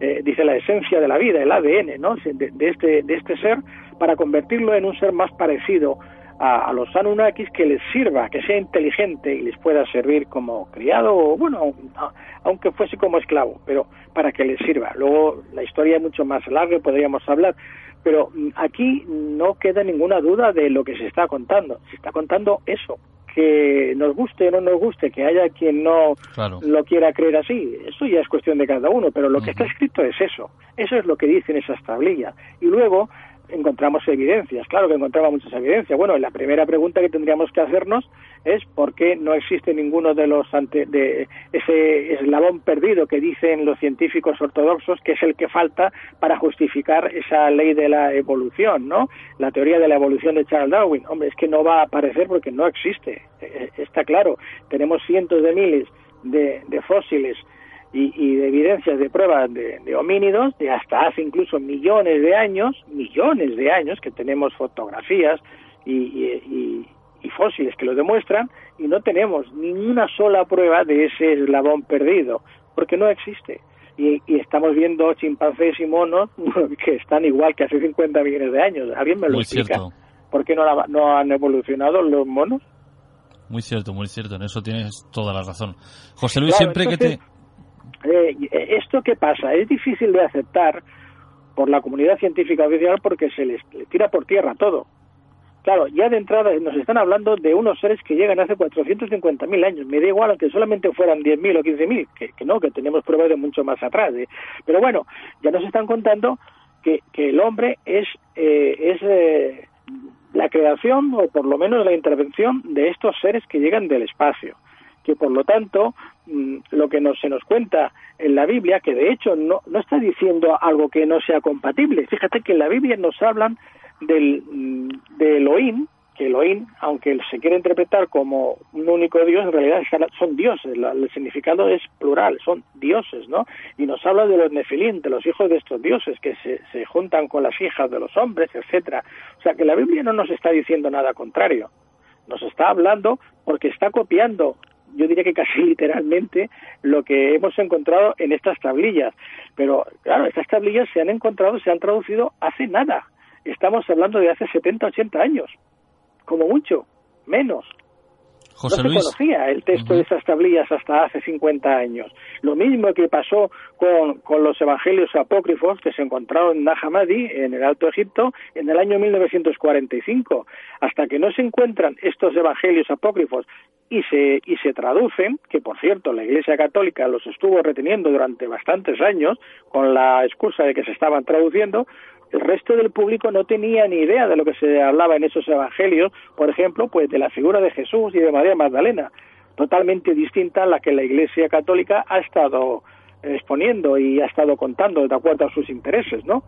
eh, dice, la esencia de la vida, el ADN, ¿no? De, de, este, de este ser, para convertirlo en un ser más parecido a, los Anunnakis que les sirva, que sea inteligente y les pueda servir como criado o, bueno, aunque fuese como esclavo, pero para que les sirva. Luego la historia es mucho más larga, podríamos hablar, pero mm, aquí no queda ninguna duda de lo que se está contando. Se está contando eso, que nos guste o no nos guste, que haya quien no lo quiera creer así, eso ya es cuestión de cada uno, pero lo que está escrito es eso, eso es lo que dicen esas tablillas. Y luego encontramos evidencias, claro que encontramos muchas evidencias. Bueno, la primera pregunta que tendríamos que hacernos es por qué no existe ninguno de los ante, de ese eslabón perdido que dicen los científicos ortodoxos que es el que falta para justificar esa ley de la evolución, ¿no? La teoría de la evolución de Charles Darwin. Hombre, es que no va a aparecer porque no existe. E, e, está claro. Tenemos cientos de miles de, de fósiles y, de evidencias de pruebas de, homínidos de hasta hace incluso millones de años, millones de años que tenemos fotografías y, fósiles que lo demuestran y no tenemos ninguna sola prueba de ese eslabón perdido, porque no existe. Y, estamos viendo chimpancés y monos que están igual que hace 50 millones de años. ¿Alguien me lo explica? ¿Por qué no, no han evolucionado los monos? Muy cierto, muy cierto. En eso tienes toda la razón. José Luis, siempre que te eh, ¿Esto qué pasa? Es difícil de aceptar por la comunidad científica oficial porque se les, tira por tierra todo. Claro, ya de entrada nos están hablando de unos seres que llegan hace 450.000 años. Me da igual aunque solamente fueran 10.000 o 15.000, que, que no, que tenemos pruebas de mucho más atrás. ¿eh? Pero bueno, ya nos están contando que, que el hombre es, eh, es eh, la creación o por lo menos la intervención de estos seres que llegan del espacio que por lo tanto mm, lo que nos, se nos cuenta en la Biblia, que de hecho no, no está diciendo algo que no sea compatible. Fíjate que en la Biblia nos hablan del, mm, de Elohim, que Elohim, aunque se quiere interpretar como un único Dios, en realidad son dioses, el significado es plural, son dioses, ¿no? Y nos habla de los nefilim, de los hijos de estos dioses, que se, se juntan con las hijas de los hombres, etcétera. O sea que la Biblia no nos está diciendo nada contrario, nos está hablando porque está copiando yo diría que casi literalmente lo que hemos encontrado en estas tablillas. Pero claro, estas tablillas se han encontrado, se han traducido hace nada. Estamos hablando de hace 70, 80 años, como mucho, menos no se conocía el texto de esas tablillas hasta hace 50 años. Lo mismo que pasó con, con los evangelios apócrifos que se encontraron en Nahamadi, en el Alto Egipto, en el año 1945. Hasta que no se encuentran estos evangelios apócrifos y se, y se traducen, que por cierto la Iglesia Católica los estuvo reteniendo durante bastantes años con la excusa de que se estaban traduciendo, el resto del público no tenía ni idea de lo que se hablaba en esos evangelios, por ejemplo, pues de la figura de Jesús y de María Magdalena, totalmente distinta a la que la Iglesia Católica ha estado exponiendo y ha estado contando de acuerdo a sus intereses, ¿no?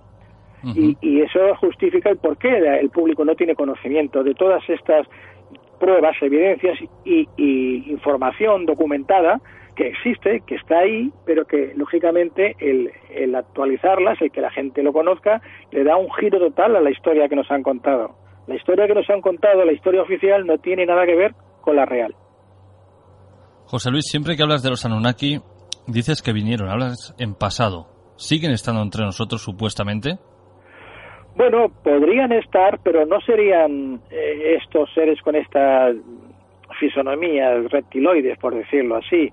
y, eso justifica el por qué el público no tiene conocimiento de todas estas pruebas, evidencias y información documentada que existe, que está ahí, pero que lógicamente el, el actualizarlas, el que la gente lo conozca, le da un giro total a la historia que nos han contado. La historia que nos han contado, la historia oficial, no tiene nada que ver con la real. José Luis, siempre que hablas de los Anunnaki, dices que vinieron, hablas en pasado. ¿Siguen estando entre nosotros supuestamente? Bueno, podrían estar, pero no serían eh, estos seres con estas fisonomías reptiloides, por decirlo así.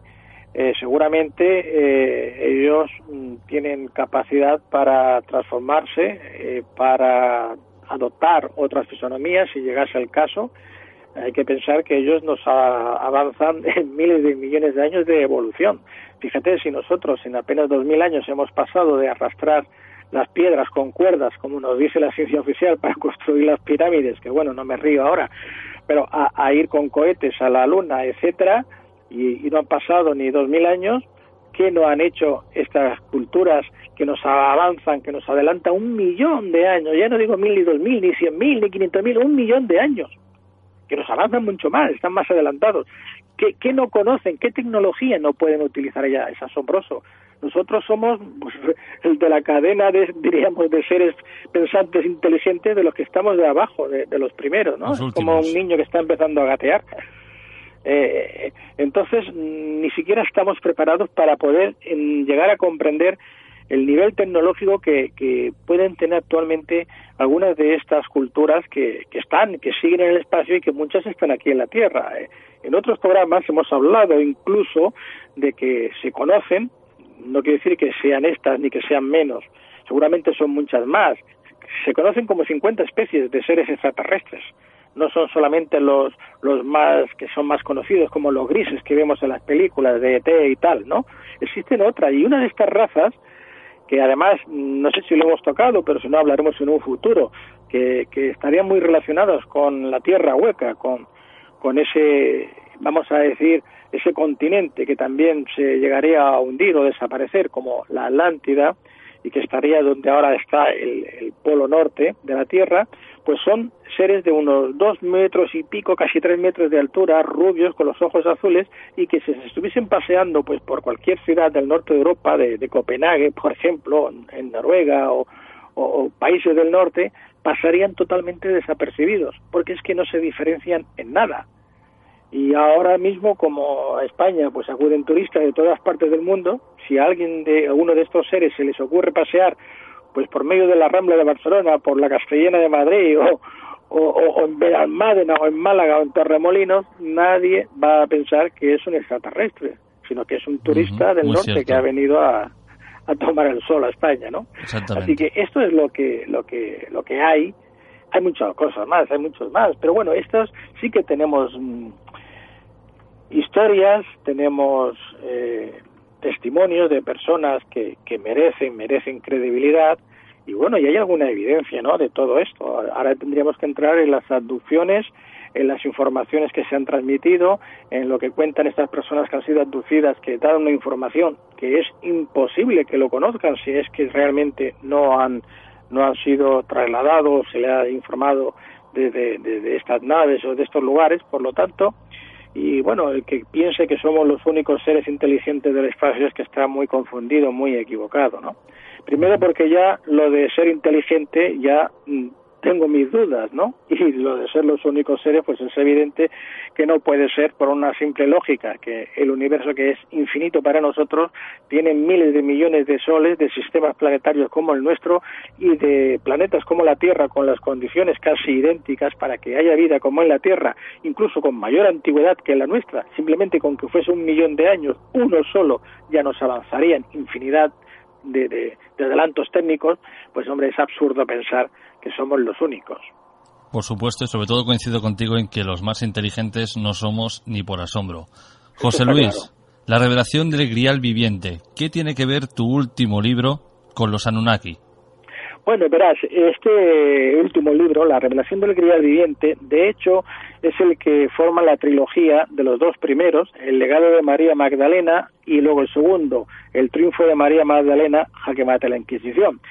Eh, seguramente eh, ellos mm, tienen capacidad para transformarse, para adoptar otras fisonomías si llegase el caso. Hay que pensar que ellos nos avanzan en miles de millones de años de evolución. Fíjate, si nosotros en apenas dos mil años hemos pasado de arrastrar las piedras con cuerdas, como nos dice la ciencia oficial, para construir las pirámides, que bueno, no me río ahora, pero a, ir con cohetes a la luna, etcétera, y, no han pasado ni dos mil años, ¿qué no han hecho estas culturas que nos avanzan, que nos adelantan un millón de años? Ya no digo mil, ni dos mil, ni cien mil, ni quinientos mil, un millón de años, que nos avanzan mucho más, están más adelantados. ¿Qué, ¿Qué, no conocen? ¿Qué tecnología no pueden utilizar ya? Es asombroso. Nosotros somos pues, el de la cadena, de, diríamos, de seres pensantes inteligentes de los que estamos de abajo, de, los primeros, ¿no? Es como un niño que está empezando a gatear. Eh, entonces, ni siquiera estamos preparados para poder llegar a comprender el nivel tecnológico que, que, pueden tener actualmente algunas de estas culturas que, que, están, que siguen en el espacio y que muchas están aquí en la Tierra. Eh, en otros programas hemos hablado incluso de que se conocen no quiere decir que sean estas ni que sean menos, seguramente son muchas más. Se conocen como 50 especies de seres extraterrestres. No son solamente los, los más que son más conocidos como los grises que vemos en las películas de ET y tal, ¿no? Existen otras y una de estas razas que además no sé si lo hemos tocado, pero si no hablaremos en un futuro, que, que estarían muy relacionados con la Tierra hueca, con, con ese, vamos a decir, ese continente que también se llegaría a hundir o desaparecer como la Atlántida y que estaría donde ahora está el, polo norte de la Tierra, pues son seres de unos dos metros y pico, casi tres metros de altura, rubios, con los ojos azules, y que si se estuviesen paseando pues por cualquier ciudad del norte de Europa, de, Copenhague, por ejemplo, en Noruega o, o países del norte, pasarían totalmente desapercibidos, porque es que no se diferencian en nada y ahora mismo como a España pues acuden turistas de todas partes del mundo si a alguien de alguno de estos seres se les ocurre pasear pues por medio de la Rambla de Barcelona por la Castellana de Madrid o, o, en Benalmádena o en Málaga o en Torremolinos nadie va a pensar que es un extraterrestre sino que es un turista del norte que ha venido a, a tomar el sol a España no así que esto es lo que lo que lo que hay. Hay muchas cosas más, hay muchos más, pero bueno, estas sí que tenemos mm, historias, tenemos eh, testimonios de personas que, que merecen, merecen credibilidad y bueno, y hay alguna evidencia, ¿no? De todo esto. Ahora tendríamos que entrar en las abducciones, en las informaciones que se han transmitido, en lo que cuentan estas personas que han sido abducidas, que dan una información que es imposible que lo conozcan si es que realmente no han no han sido trasladados, se le ha informado de, de, de estas naves o de estos lugares, por lo tanto, y bueno, el que piense que somos los únicos seres inteligentes del espacio es que está muy confundido, muy equivocado, ¿no? Primero porque ya lo de ser inteligente ya mm, tengo mis dudas, ¿no? Y lo de ser los únicos seres, pues es evidente que no puede ser por una simple lógica, que el universo que es infinito para nosotros tiene miles de millones de soles, de sistemas planetarios como el nuestro y de planetas como la Tierra con las condiciones casi idénticas para que haya vida como en la Tierra, incluso con mayor antigüedad que la nuestra, simplemente con que fuese un millón de años, uno solo, ya nos avanzarían infinidad de, de, adelantos técnicos, pues hombre, es absurdo pensar que somos los únicos. Por supuesto, y sobre todo coincido contigo en que los más inteligentes no somos ni por asombro. José Luis, la revelación del grial viviente. ¿Qué tiene que ver tu último libro con los Anunnaki? Bueno, verás, este último libro, La revelación del grial viviente, de hecho es el que forma la trilogía de los dos primeros, El legado de María Magdalena y luego el segundo, El triunfo de María Magdalena, jaque mate la Inquisición.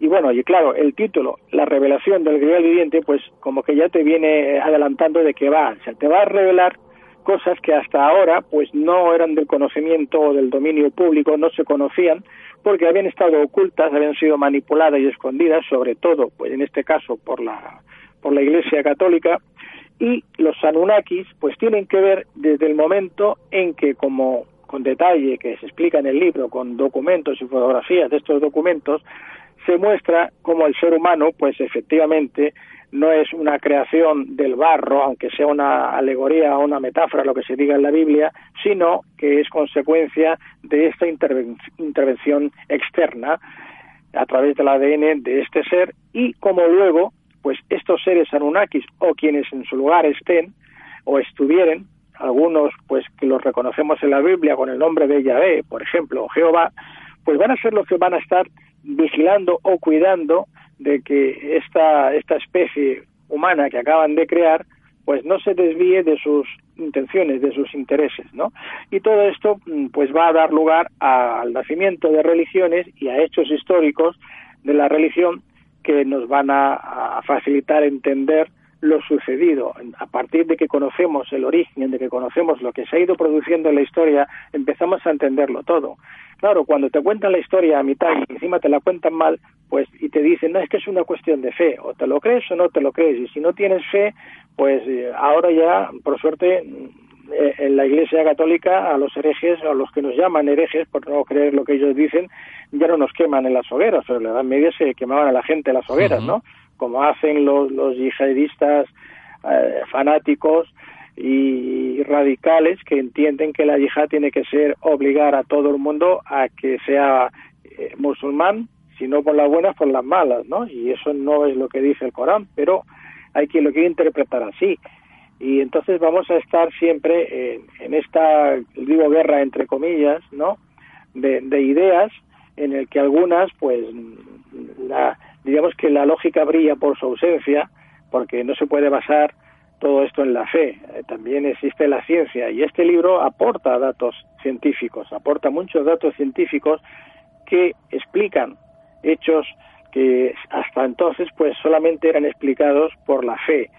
Y bueno, y claro, el título, La revelación del grial viviente, pues como que ya te viene adelantando de que va, o sea, te va a revelar cosas que hasta ahora pues no eran del conocimiento o del dominio público, no se conocían, porque habían estado ocultas, habían sido manipuladas y escondidas, sobre todo, pues en este caso por la por la Iglesia Católica. Y los Anunnakis pues tienen que ver desde el momento en que como con detalle que se explica en el libro con documentos y fotografías de estos documentos se muestra como el ser humano, pues efectivamente, no es una creación del barro, aunque sea una alegoría o una metáfora, lo que se diga en la Biblia, sino que es consecuencia de esta intervención externa a través del ADN de este ser y como luego, pues estos seres Anunnakis o quienes en su lugar estén o estuvieran, algunos pues que los reconocemos en la Biblia con el nombre de Yahvé, por ejemplo, Jehová, pues van a ser los que van a estar vigilando o cuidando de que esta, esta especie humana que acaban de crear pues no se desvíe de sus intenciones, de sus intereses, ¿no? Y todo esto mm, pues va a dar lugar al nacimiento de religiones y a hechos históricos de la religión que nos van a facilitar entender lo sucedido. A partir de que conocemos el origen, de que conocemos lo que se ha ido produciendo en la historia, empezamos a entenderlo todo. Claro, cuando te cuentan la historia a mitad y encima te la cuentan mal, pues y te dicen, no, es que es una cuestión de fe, o te lo crees o no te lo crees, y si no tienes fe, pues eh, ahora ya, por suerte, eh, en la Iglesia Católica a los herejes, a los que nos llaman herejes por no creer lo que ellos dicen, ya no nos queman en las hogueras, pero en la Edad Media se quemaban a la gente en las hogueras, ¿no? Como hacen los, los yihadistas eh, fanáticos y radicales que entienden que la yihad tiene que ser obligar a todo el mundo a que sea eh, musulmán, si no por las buenas, por las malas, ¿no? Y eso no es lo que dice el Corán, pero hay quien lo quiere interpretar así. Y entonces vamos a estar siempre en, en esta, digo, guerra entre comillas, ¿no? De, de ideas en el que algunas, pues, la, digamos que la lógica brilla por su ausencia, porque no se puede basar todo esto en la fe. Eh, también existe la ciencia y este libro aporta datos científicos, aporta muchos datos científicos que explican hechos que hasta entonces pues solamente eran explicados por la fe.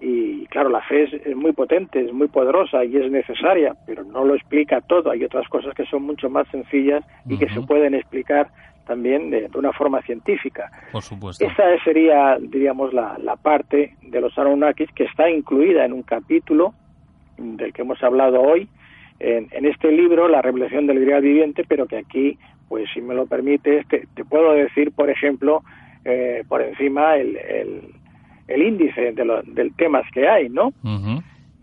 Y claro, la fe es, muy potente, es muy poderosa y es necesaria, pero no lo explica todo. Hay otras cosas que son mucho más sencillas y que se pueden explicar también de, una forma científica. Por supuesto. Esa sería, diríamos, la, parte de los Anunnakis que está incluida en un capítulo del que hemos hablado hoy, en, este libro, La revelación del grial viviente, pero que aquí, pues si me lo permites, te, puedo decir, por ejemplo, eh, por encima el, el, índice de los del temas que hay, ¿no?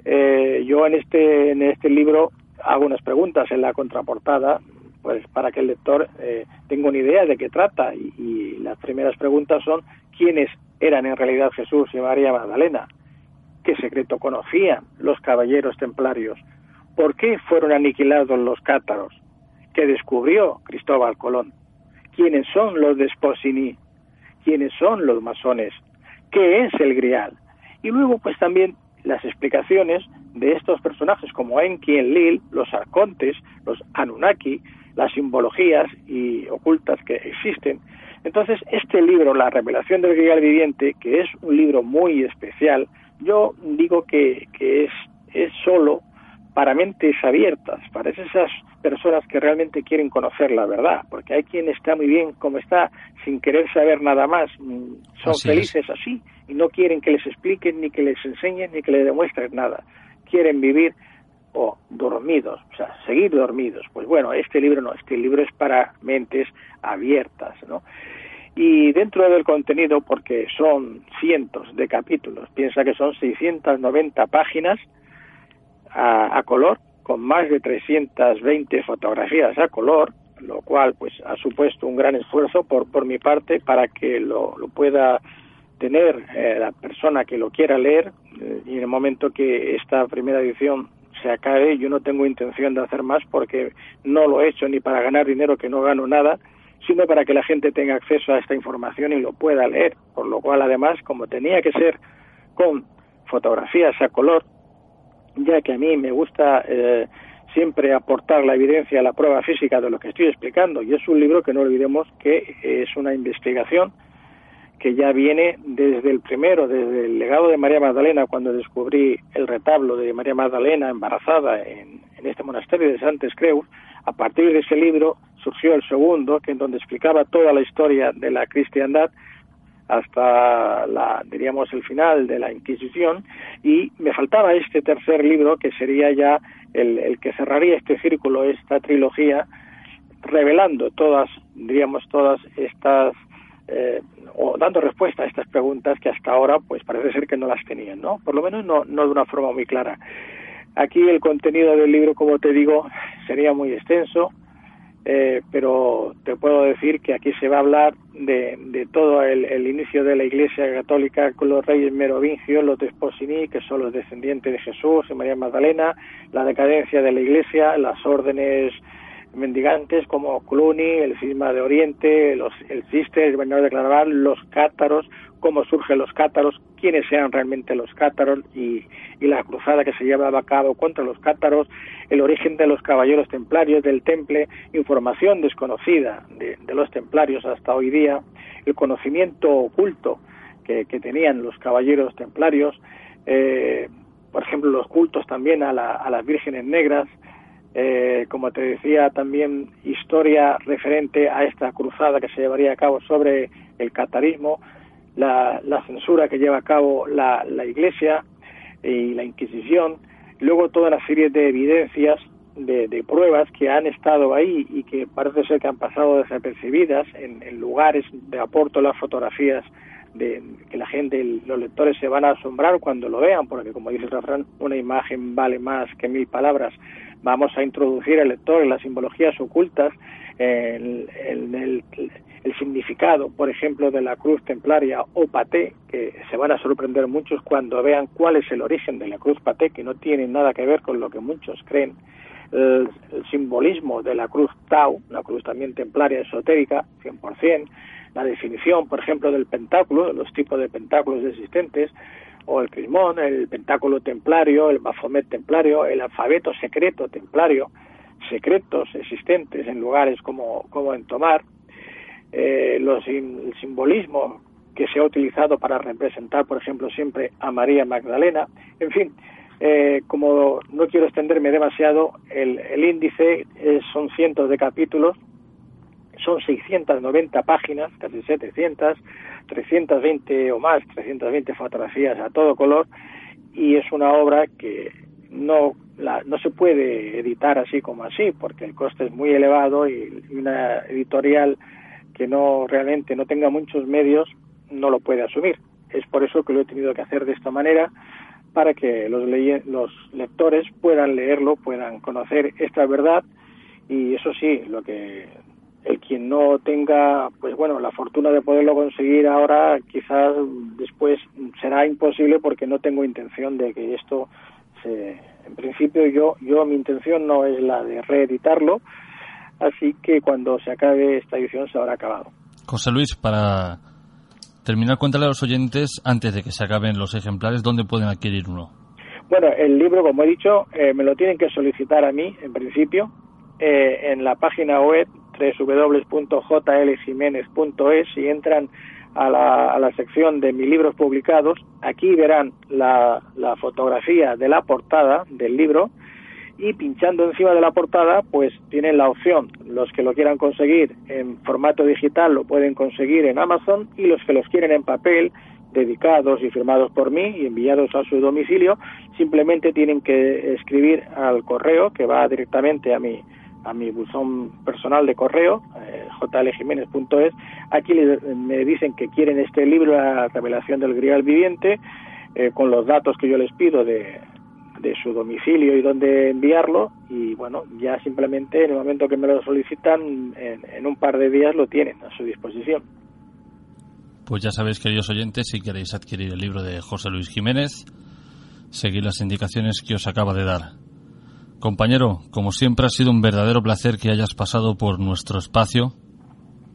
Eh, yo en este, en este libro hago unas preguntas en la contraportada pues para que el lector eh, tenga una idea de qué trata. Y, las primeras preguntas son quiénes eran en realidad Jesús y María Magdalena, qué secreto conocían los caballeros templarios, por qué fueron aniquilados los cátaros, qué descubrió Cristóbal Colón, quiénes son los de Sposini, quiénes son los masones, qué es el grial. Y luego pues también las explicaciones de estos personajes como Enki, Enlil, los arcontes, los Anunnaki, las simbologías y ocultas que existen. Entonces, este libro, La revelación del grial viviente, que es un libro muy especial, yo digo que, que es, es solo para mentes abiertas, para esas personas que realmente quieren conocer la verdad, porque hay quien está muy bien como está, sin querer saber nada más, mm, son felices así y no quieren que les expliquen, ni que les enseñen, ni que les demuestren nada. Quieren vivir o dormidos, o sea, seguir dormidos. Pues bueno, este libro no, este libro es para mentes abiertas, ¿no? Y dentro del contenido, porque son cientos de capítulos, piensa que son 690 páginas a, color, con más de 320 fotografías a color, lo cual pues ha supuesto un gran esfuerzo por, por mi parte para que lo, lo pueda tener eh, la persona que lo quiera leer eh, y en el momento que esta primera edición se acabe. Yo no tengo intención de hacer más porque no lo he hecho ni para ganar dinero que no gano nada, sino para que la gente tenga acceso a esta información y lo pueda leer. Por lo cual, además, como tenía que ser con fotografías a color, ya que a mí me gusta eh, siempre aportar la evidencia, la prueba física de lo que estoy explicando, y es un libro que no olvidemos que es una investigación que ya viene desde el primero, desde el legado de María Magdalena, cuando descubrí el retablo de María Magdalena embarazada en, este monasterio de Santes Creus, a partir de ese libro surgió el segundo, que en donde explicaba toda la historia de la cristiandad hasta la, diríamos, el final de la Inquisición, y me faltaba este tercer libro, que sería ya el, el que cerraría este círculo, esta trilogía, revelando todas, diríamos, todas estas eh, o dando respuesta a estas preguntas que hasta ahora pues parece ser que no las tenían, ¿no? Por lo menos no, no de una forma muy clara. Aquí el contenido del libro, como te digo, sería muy extenso, eh, pero te puedo decir que aquí se va a hablar de, de todo el, el, inicio de la Iglesia Católica con los reyes merovingios, los desposini, que son los descendientes de Jesús y María Magdalena, la decadencia de la Iglesia, las órdenes mendigantes como Cluny, el cisma de Oriente, los, el Cister, el Bernardo de Claraval, los cátaros, cómo surgen los cátaros, quiénes eran realmente los cátaros y, y, la cruzada que se llevaba a cabo contra los cátaros, el origen de los caballeros templarios del temple, información desconocida de, de los templarios hasta hoy día, el conocimiento oculto que, que tenían los caballeros templarios, eh, por ejemplo, los cultos también a, la, a las vírgenes negras, eh, como te decía, también historia referente a esta cruzada que se llevaría a cabo sobre el catarismo, la, la censura que lleva a cabo la, la Iglesia y la Inquisición, luego toda una serie de evidencias, de, de, pruebas que han estado ahí y que parece ser que han pasado desapercibidas en, en lugares de aporto las fotografías de que la gente, los lectores se van a asombrar cuando lo vean, porque como dice el refrán, una imagen vale más que mil palabras. Vamos a introducir al lector en las simbologías ocultas, el, el, significado, por ejemplo, de la cruz templaria o paté, que se van a sorprender muchos cuando vean cuál es el origen de la cruz paté, que no tiene nada que ver con lo que muchos creen. El, el simbolismo de la cruz tau, la cruz también templaria esotérica, 100%, la definición, por ejemplo, del pentáculo, los tipos de pentáculos existentes, o el crismón, el pentáculo templario, el bafomet templario, el alfabeto secreto templario, secretos existentes en lugares como, como en Tomar, eh, los, el simbolismo que se ha utilizado para representar, por ejemplo, siempre a María Magdalena, en fin, eh, como no quiero extenderme demasiado, el, el índice son cientos de capítulos, son 690 páginas, casi 700, 320 o más, 320 fotografías a todo color y es una obra que no la, no se puede editar así como así porque el coste es muy elevado y, una editorial que no realmente no tenga muchos medios no lo puede asumir. Es por eso que lo he tenido que hacer de esta manera para que los, le los lectores puedan leerlo, puedan conocer esta verdad y eso sí, lo que el quien no tenga, pues bueno, la fortuna de poderlo conseguir ahora, quizás después será imposible porque no tengo intención de que esto se, en principio yo, yo mi intención no es la de reeditarlo, así que cuando se acabe esta edición se habrá acabado. José Luis, para terminar, cuéntale a los oyentes, antes de que se acaben los ejemplares, ¿dónde pueden adquirir uno? Bueno, el libro, como he dicho, eh, me lo tienen que solicitar a mí, en principio, eh, en la página web www.jljiménez.es y entran a la, a la, sección de mis libros publicados, aquí verán la, la, fotografía de la portada del libro y pinchando encima de la portada pues tienen la opción, los que lo quieran conseguir en formato digital lo pueden conseguir en Amazon y los que los quieren en papel dedicados y firmados por mí y enviados a su domicilio simplemente tienen que escribir al correo que va directamente a mi a mi buzón personal de correo, eh, jljiménez.es. Aquí me dicen que quieren este libro, La revelación del grial viviente, eh, con los datos que yo les pido de, de su domicilio y dónde enviarlo. Y bueno, ya simplemente en el momento que me lo solicitan, en, en un par de días lo tienen a su disposición. Pues ya sabéis, queridos oyentes, si queréis adquirir el libro de José Luis Jiménez, seguid las indicaciones que os acaba de dar. Compañero, como siempre ha sido un verdadero placer que hayas pasado por nuestro espacio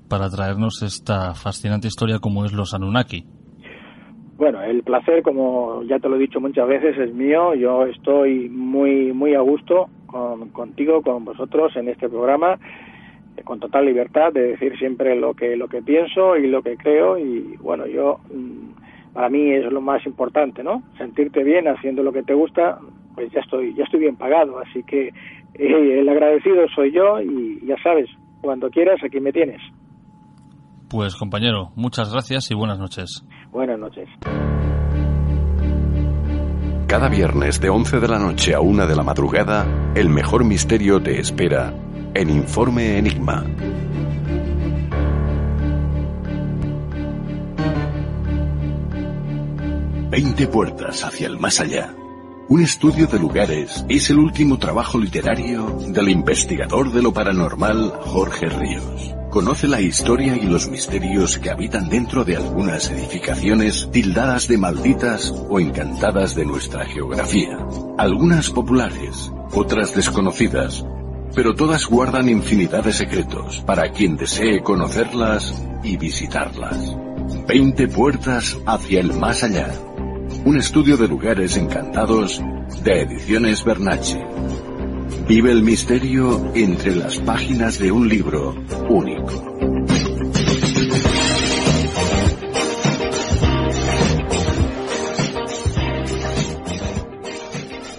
para traernos esta fascinante historia como es los Anunnaki. Bueno, el placer, como ya te lo he dicho muchas veces, es mío. Yo estoy muy muy a gusto con, contigo, con vosotros en este programa, con total libertad de decir siempre lo que lo que pienso y lo que creo. Y bueno, yo mm, para mí es lo más importante, ¿no? Sentirte bien haciendo lo que te gusta, pues ya estoy, ya estoy bien pagado. Así que eh, el agradecido soy yo y ya sabes, cuando quieras aquí me tienes. Pues compañero, muchas gracias y buenas noches. Buenas noches. Cada viernes de 11 de la noche a 1 de la madrugada, el mejor misterio te espera en Informe Enigma. Veinte puertas hacia el más allá. Un estudio de lugares es el último trabajo literario del investigador de lo paranormal Jorge Ríos. Conoce la historia y los misterios que habitan dentro de algunas edificaciones tildadas de malditas o encantadas de nuestra geografía. Algunas populares, otras desconocidas, pero todas guardan infinidad de secretos para quien desee conocerlas y visitarlas. 20 puertas hacia el más allá un estudio de lugares encantados de Ediciones Bernache. Vive el misterio entre las páginas de un libro único.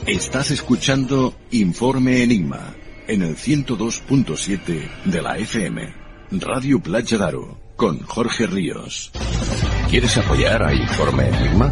Estás escuchando Informe Enigma en el 102.7 de la FM, Radio Playa Daro, con Jorge Ríos. ¿Quieres apoyar a Informe Enigma?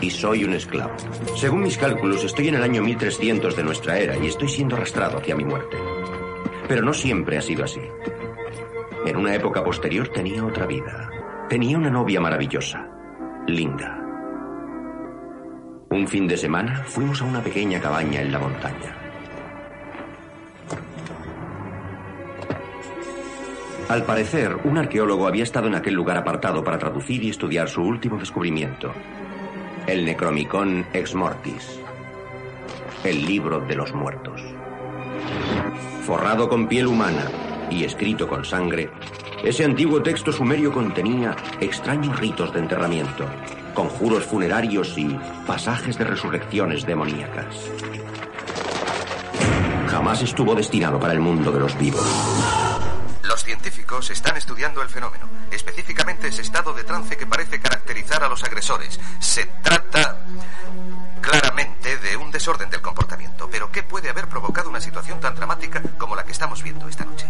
y soy un esclavo. Según mis cálculos, estoy en el año 1300 de nuestra era y estoy siendo arrastrado hacia mi muerte. Pero no siempre ha sido así. En una época posterior tenía otra vida. Tenía una novia maravillosa, Linda. Un fin de semana fuimos a una pequeña cabaña en la montaña. Al parecer, un arqueólogo había estado en aquel lugar apartado para traducir y estudiar su último descubrimiento, el Necromicon Ex Mortis. El libro de los muertos. Forrado con piel humana y escrito con sangre, ese antiguo texto sumerio contenía extraños ritos de enterramiento, conjuros funerarios y pasajes de resurrecciones demoníacas. Jamás estuvo destinado para el mundo de los vivos. Los científicos están estudiando el fenómeno, específicamente ese estado de trance que parece caracterizar a los agresores. Se trata claramente de un desorden del comportamiento, pero ¿qué puede haber provocado una situación tan dramática como la que estamos viendo esta noche?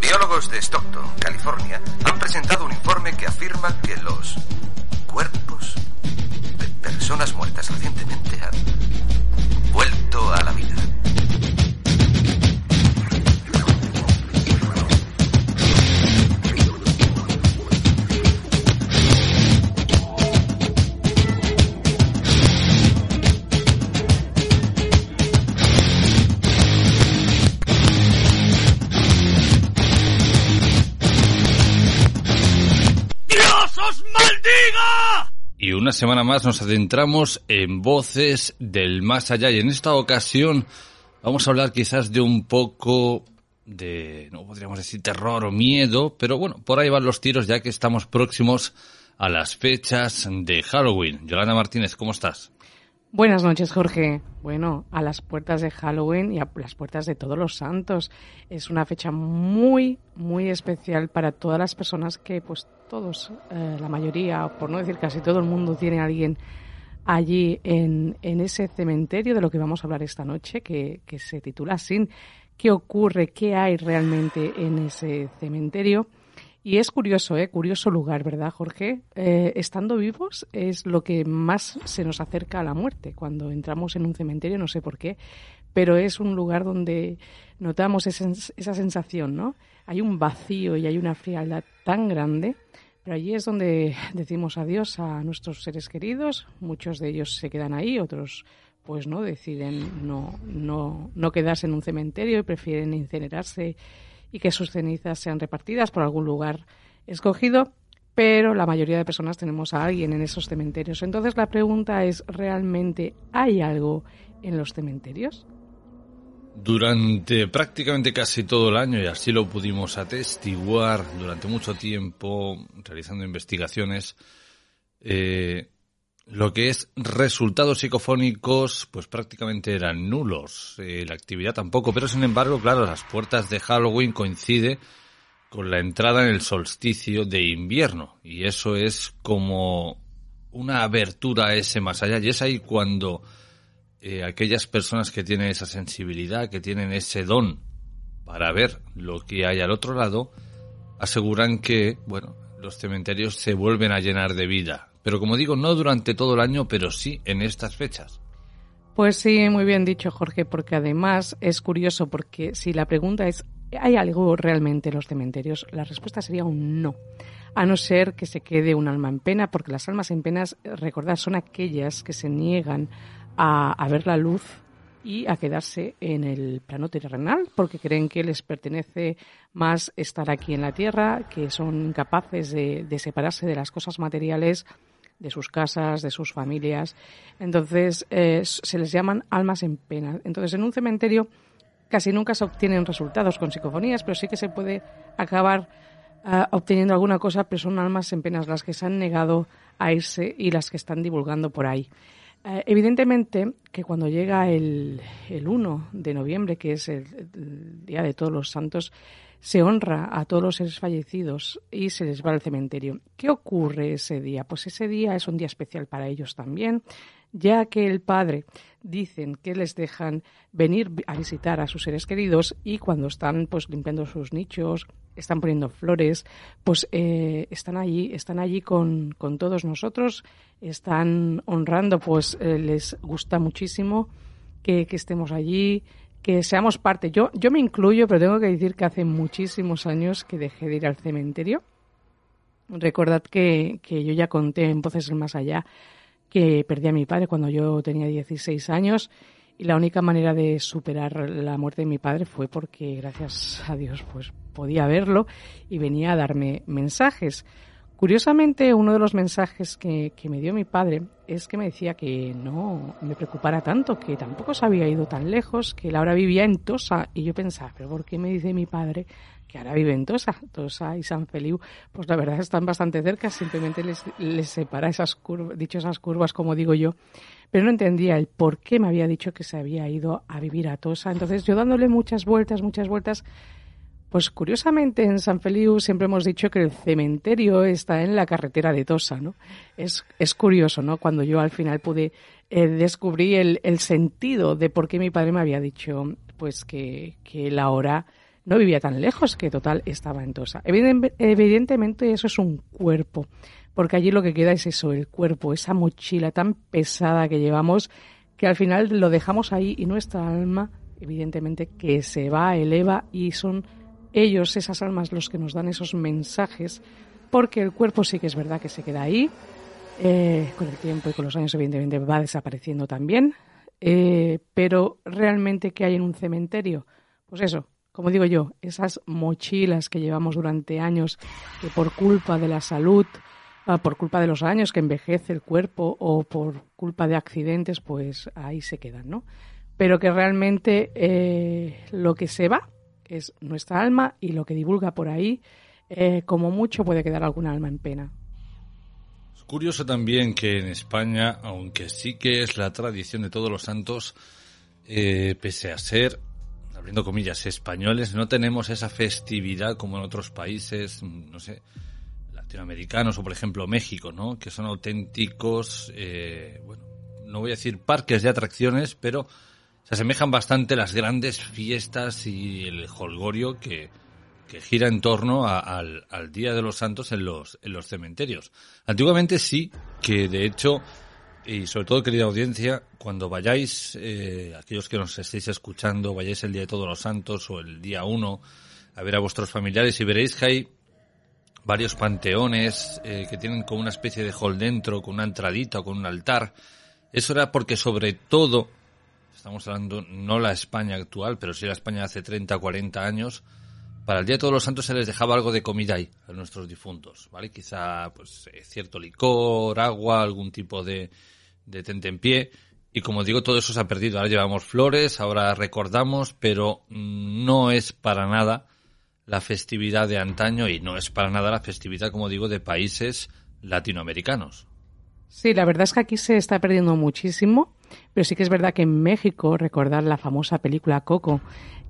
Biólogos de Stockton, California, han presentado un informe que afirma que los cuerpos de personas muertas recientemente han vuelto a la vida. Y una semana más nos adentramos en voces del más allá y en esta ocasión vamos a hablar quizás de un poco de, no podríamos decir terror o miedo, pero bueno, por ahí van los tiros ya que estamos próximos a las fechas de Halloween. Yolanda Martínez, ¿cómo estás? Buenas noches, Jorge. Bueno, a las puertas de Halloween y a las puertas de todos los santos. Es una fecha muy, muy especial para todas las personas que, pues todos, eh, la mayoría, por no decir casi todo el mundo, tiene a alguien allí en, ese cementerio de lo que vamos a hablar esta noche, que se titula Sin. ¿Qué ocurre? ¿Qué hay realmente en ese cementerio? Y es curioso, ¿eh? Curioso lugar, ¿verdad, Jorge? Eh, estando vivos es lo que más se nos acerca a la muerte. Cuando entramos en un cementerio, no sé por qué, pero es un lugar donde notamos esa, esa sensación, ¿no? Hay un vacío y hay una frialdad tan grande, pero allí es donde decimos adiós a nuestros seres queridos. Muchos de ellos se quedan ahí, otros pues no deciden no, no, no quedarse en un cementerio y prefieren incinerarse y que sus cenizas sean repartidas por algún lugar escogido, pero la mayoría de personas tenemos a alguien en esos cementerios. Entonces la pregunta es, ¿realmente hay algo en los cementerios? Durante prácticamente casi todo el año, y así lo pudimos atestiguar durante mucho tiempo, realizando investigaciones, eh, lo que es resultados psicofónicos, pues prácticamente eran nulos. Eh, la actividad tampoco, pero sin embargo, claro, las puertas de Halloween coincide con la entrada en el solsticio de invierno. Y eso es como una abertura a ese más allá. Y es ahí cuando eh, aquellas personas que tienen esa sensibilidad, que tienen ese don para ver lo que hay al otro lado, aseguran que, bueno, los cementerios se vuelven a llenar de vida. Pero como digo, no durante todo el año, pero sí en estas fechas. Pues sí, muy bien dicho, Jorge, porque además es curioso, porque si la pregunta es, ¿hay algo realmente en los cementerios? La respuesta sería un no. A no ser que se quede un alma en pena, porque las almas en penas, recordad, son aquellas que se niegan a, ver la luz y a quedarse en el plano terrenal porque creen que les pertenece más estar aquí en la tierra, que son incapaces de, separarse de las cosas materiales, de sus casas, de sus familias. Entonces eh, se les llaman almas en pena. Entonces en un cementerio casi nunca se obtienen resultados con psicofonías, pero sí que se puede acabar ah, obteniendo alguna cosa, pero son almas en penas las que se han negado a irse y las que están divulgando por ahí. Eh, evidentemente que cuando llega el, el, 1 de noviembre, que es el, Día de Todos los Santos, se honra a todos los seres fallecidos y se les va al cementerio. ¿Qué ocurre ese día? Pues ese día es un día especial para ellos también, ya que el Padre dicen que les dejan venir a visitar a sus seres queridos y cuando están pues limpiando sus nichos, están poniendo flores, pues eh, están allí, están allí con, con, todos nosotros, están honrando, pues eh, les gusta muchísimo que, que, estemos allí, que seamos parte. Yo, yo me incluyo, pero tengo que decir que hace muchísimos años que dejé de ir al cementerio. Recordad que, que yo ya conté en Voces el Más Allá que perdí a mi padre cuando yo tenía 16 años y la única manera de superar la muerte de mi padre fue porque, gracias a Dios, pues podía verlo y venía a darme mensajes. Curiosamente, uno de los mensajes que, que, me dio mi padre es que me decía que no me preocupara tanto, que tampoco se había ido tan lejos, que él ahora vivía en Tosa. Y yo pensaba, ¿pero por qué me dice mi padre que ahora vive en Tosa? Tosa y San Feliu, pues la verdad están bastante cerca, simplemente les, les separa esas curvas, dicho esas curvas, como digo yo. Pero no entendía el por qué me había dicho que se había ido a vivir a Tosa. Entonces yo dándole muchas vueltas, muchas vueltas, pues curiosamente en San Feliu siempre hemos dicho que el cementerio está en la carretera de Tosa, ¿no? Es, es curioso, ¿no? Cuando yo al final pude eh, descubrir el, sentido de por qué mi padre me había dicho pues que, que la hora no vivía tan lejos, que total estaba en Tosa. Evidentemente eso es un cuerpo, porque allí lo que queda es eso, el cuerpo, esa mochila tan pesada que llevamos, que al final lo dejamos ahí y nuestra alma, evidentemente, que se va, eleva y son ellos, esas almas, los que nos dan esos mensajes, porque el cuerpo sí que es verdad que se queda ahí, eh, con el tiempo y con los años evidentemente va desapareciendo también, eh, pero realmente ¿qué hay en un cementerio? Pues eso, como digo yo, esas mochilas que llevamos durante años, que por culpa de la salud, ah, por culpa de los años que envejece el cuerpo o por culpa de accidentes, pues ahí se quedan, ¿no? Pero que realmente eh, lo que se va es nuestra alma y lo que divulga por ahí, eh, como mucho puede quedar alguna alma en pena. Es curioso también que en España, aunque sí que es la tradición de todos los santos, eh, pese a ser, abriendo comillas, españoles, no tenemos esa festividad como en otros países, no sé, latinoamericanos o por ejemplo México, ¿no? Que son auténticos, eh, bueno, no voy a decir parques de atracciones, pero se asemejan bastante las grandes fiestas y el holgorio que, que gira en torno al, Día de los Santos en los, en los cementerios. Antiguamente sí, que de hecho, y sobre todo querida audiencia, cuando vayáis, eh, aquellos que nos estéis escuchando, vayáis el Día de Todos los Santos o el día 1 a ver a vuestros familiares y veréis que hay varios panteones eh, que tienen como una especie de hall dentro, con una entradita o con un altar. Eso era porque sobre todo estamos hablando no la España actual, pero sí la España de hace 30, 40 años, para el Día de Todos los Santos se les dejaba algo de comida ahí a nuestros difuntos, ¿vale? Quizá pues eh, cierto licor, agua, algún tipo de, de pie. Y como digo, todo eso se ha perdido. Ahora llevamos flores, ahora recordamos, pero no es para nada la festividad de antaño y no es para nada la festividad, como digo, de países latinoamericanos. Sí, la verdad es que aquí se está perdiendo muchísimo, pero sí que es verdad que en México recordar la famosa película Coco,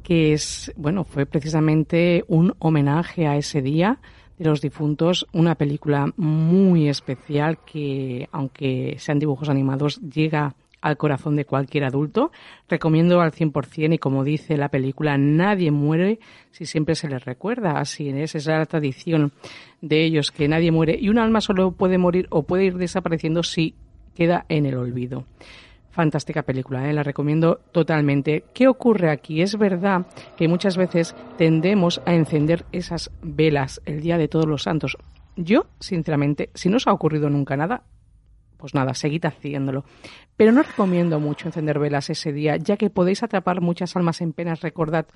que es, bueno, fue precisamente un homenaje a ese día de los difuntos, una película muy especial que, aunque sean dibujos animados, llega al corazón de cualquier adulto. Recomiendo al 100% y como dice la película, nadie muere si siempre se les recuerda. Así es, esa es la tradición de ellos, que nadie muere y un alma solo puede morir o puede ir desapareciendo si queda en el olvido. Fantástica película, ¿eh? la recomiendo totalmente. ¿Qué ocurre aquí? Es verdad que muchas veces tendemos a encender esas velas el Día de Todos los Santos. Yo, sinceramente, si no os ha ocurrido nunca nada, pues nada, seguid haciéndolo. Pero no recomiendo mucho encender velas ese día, ya que podéis atrapar muchas almas en penas. Recordad,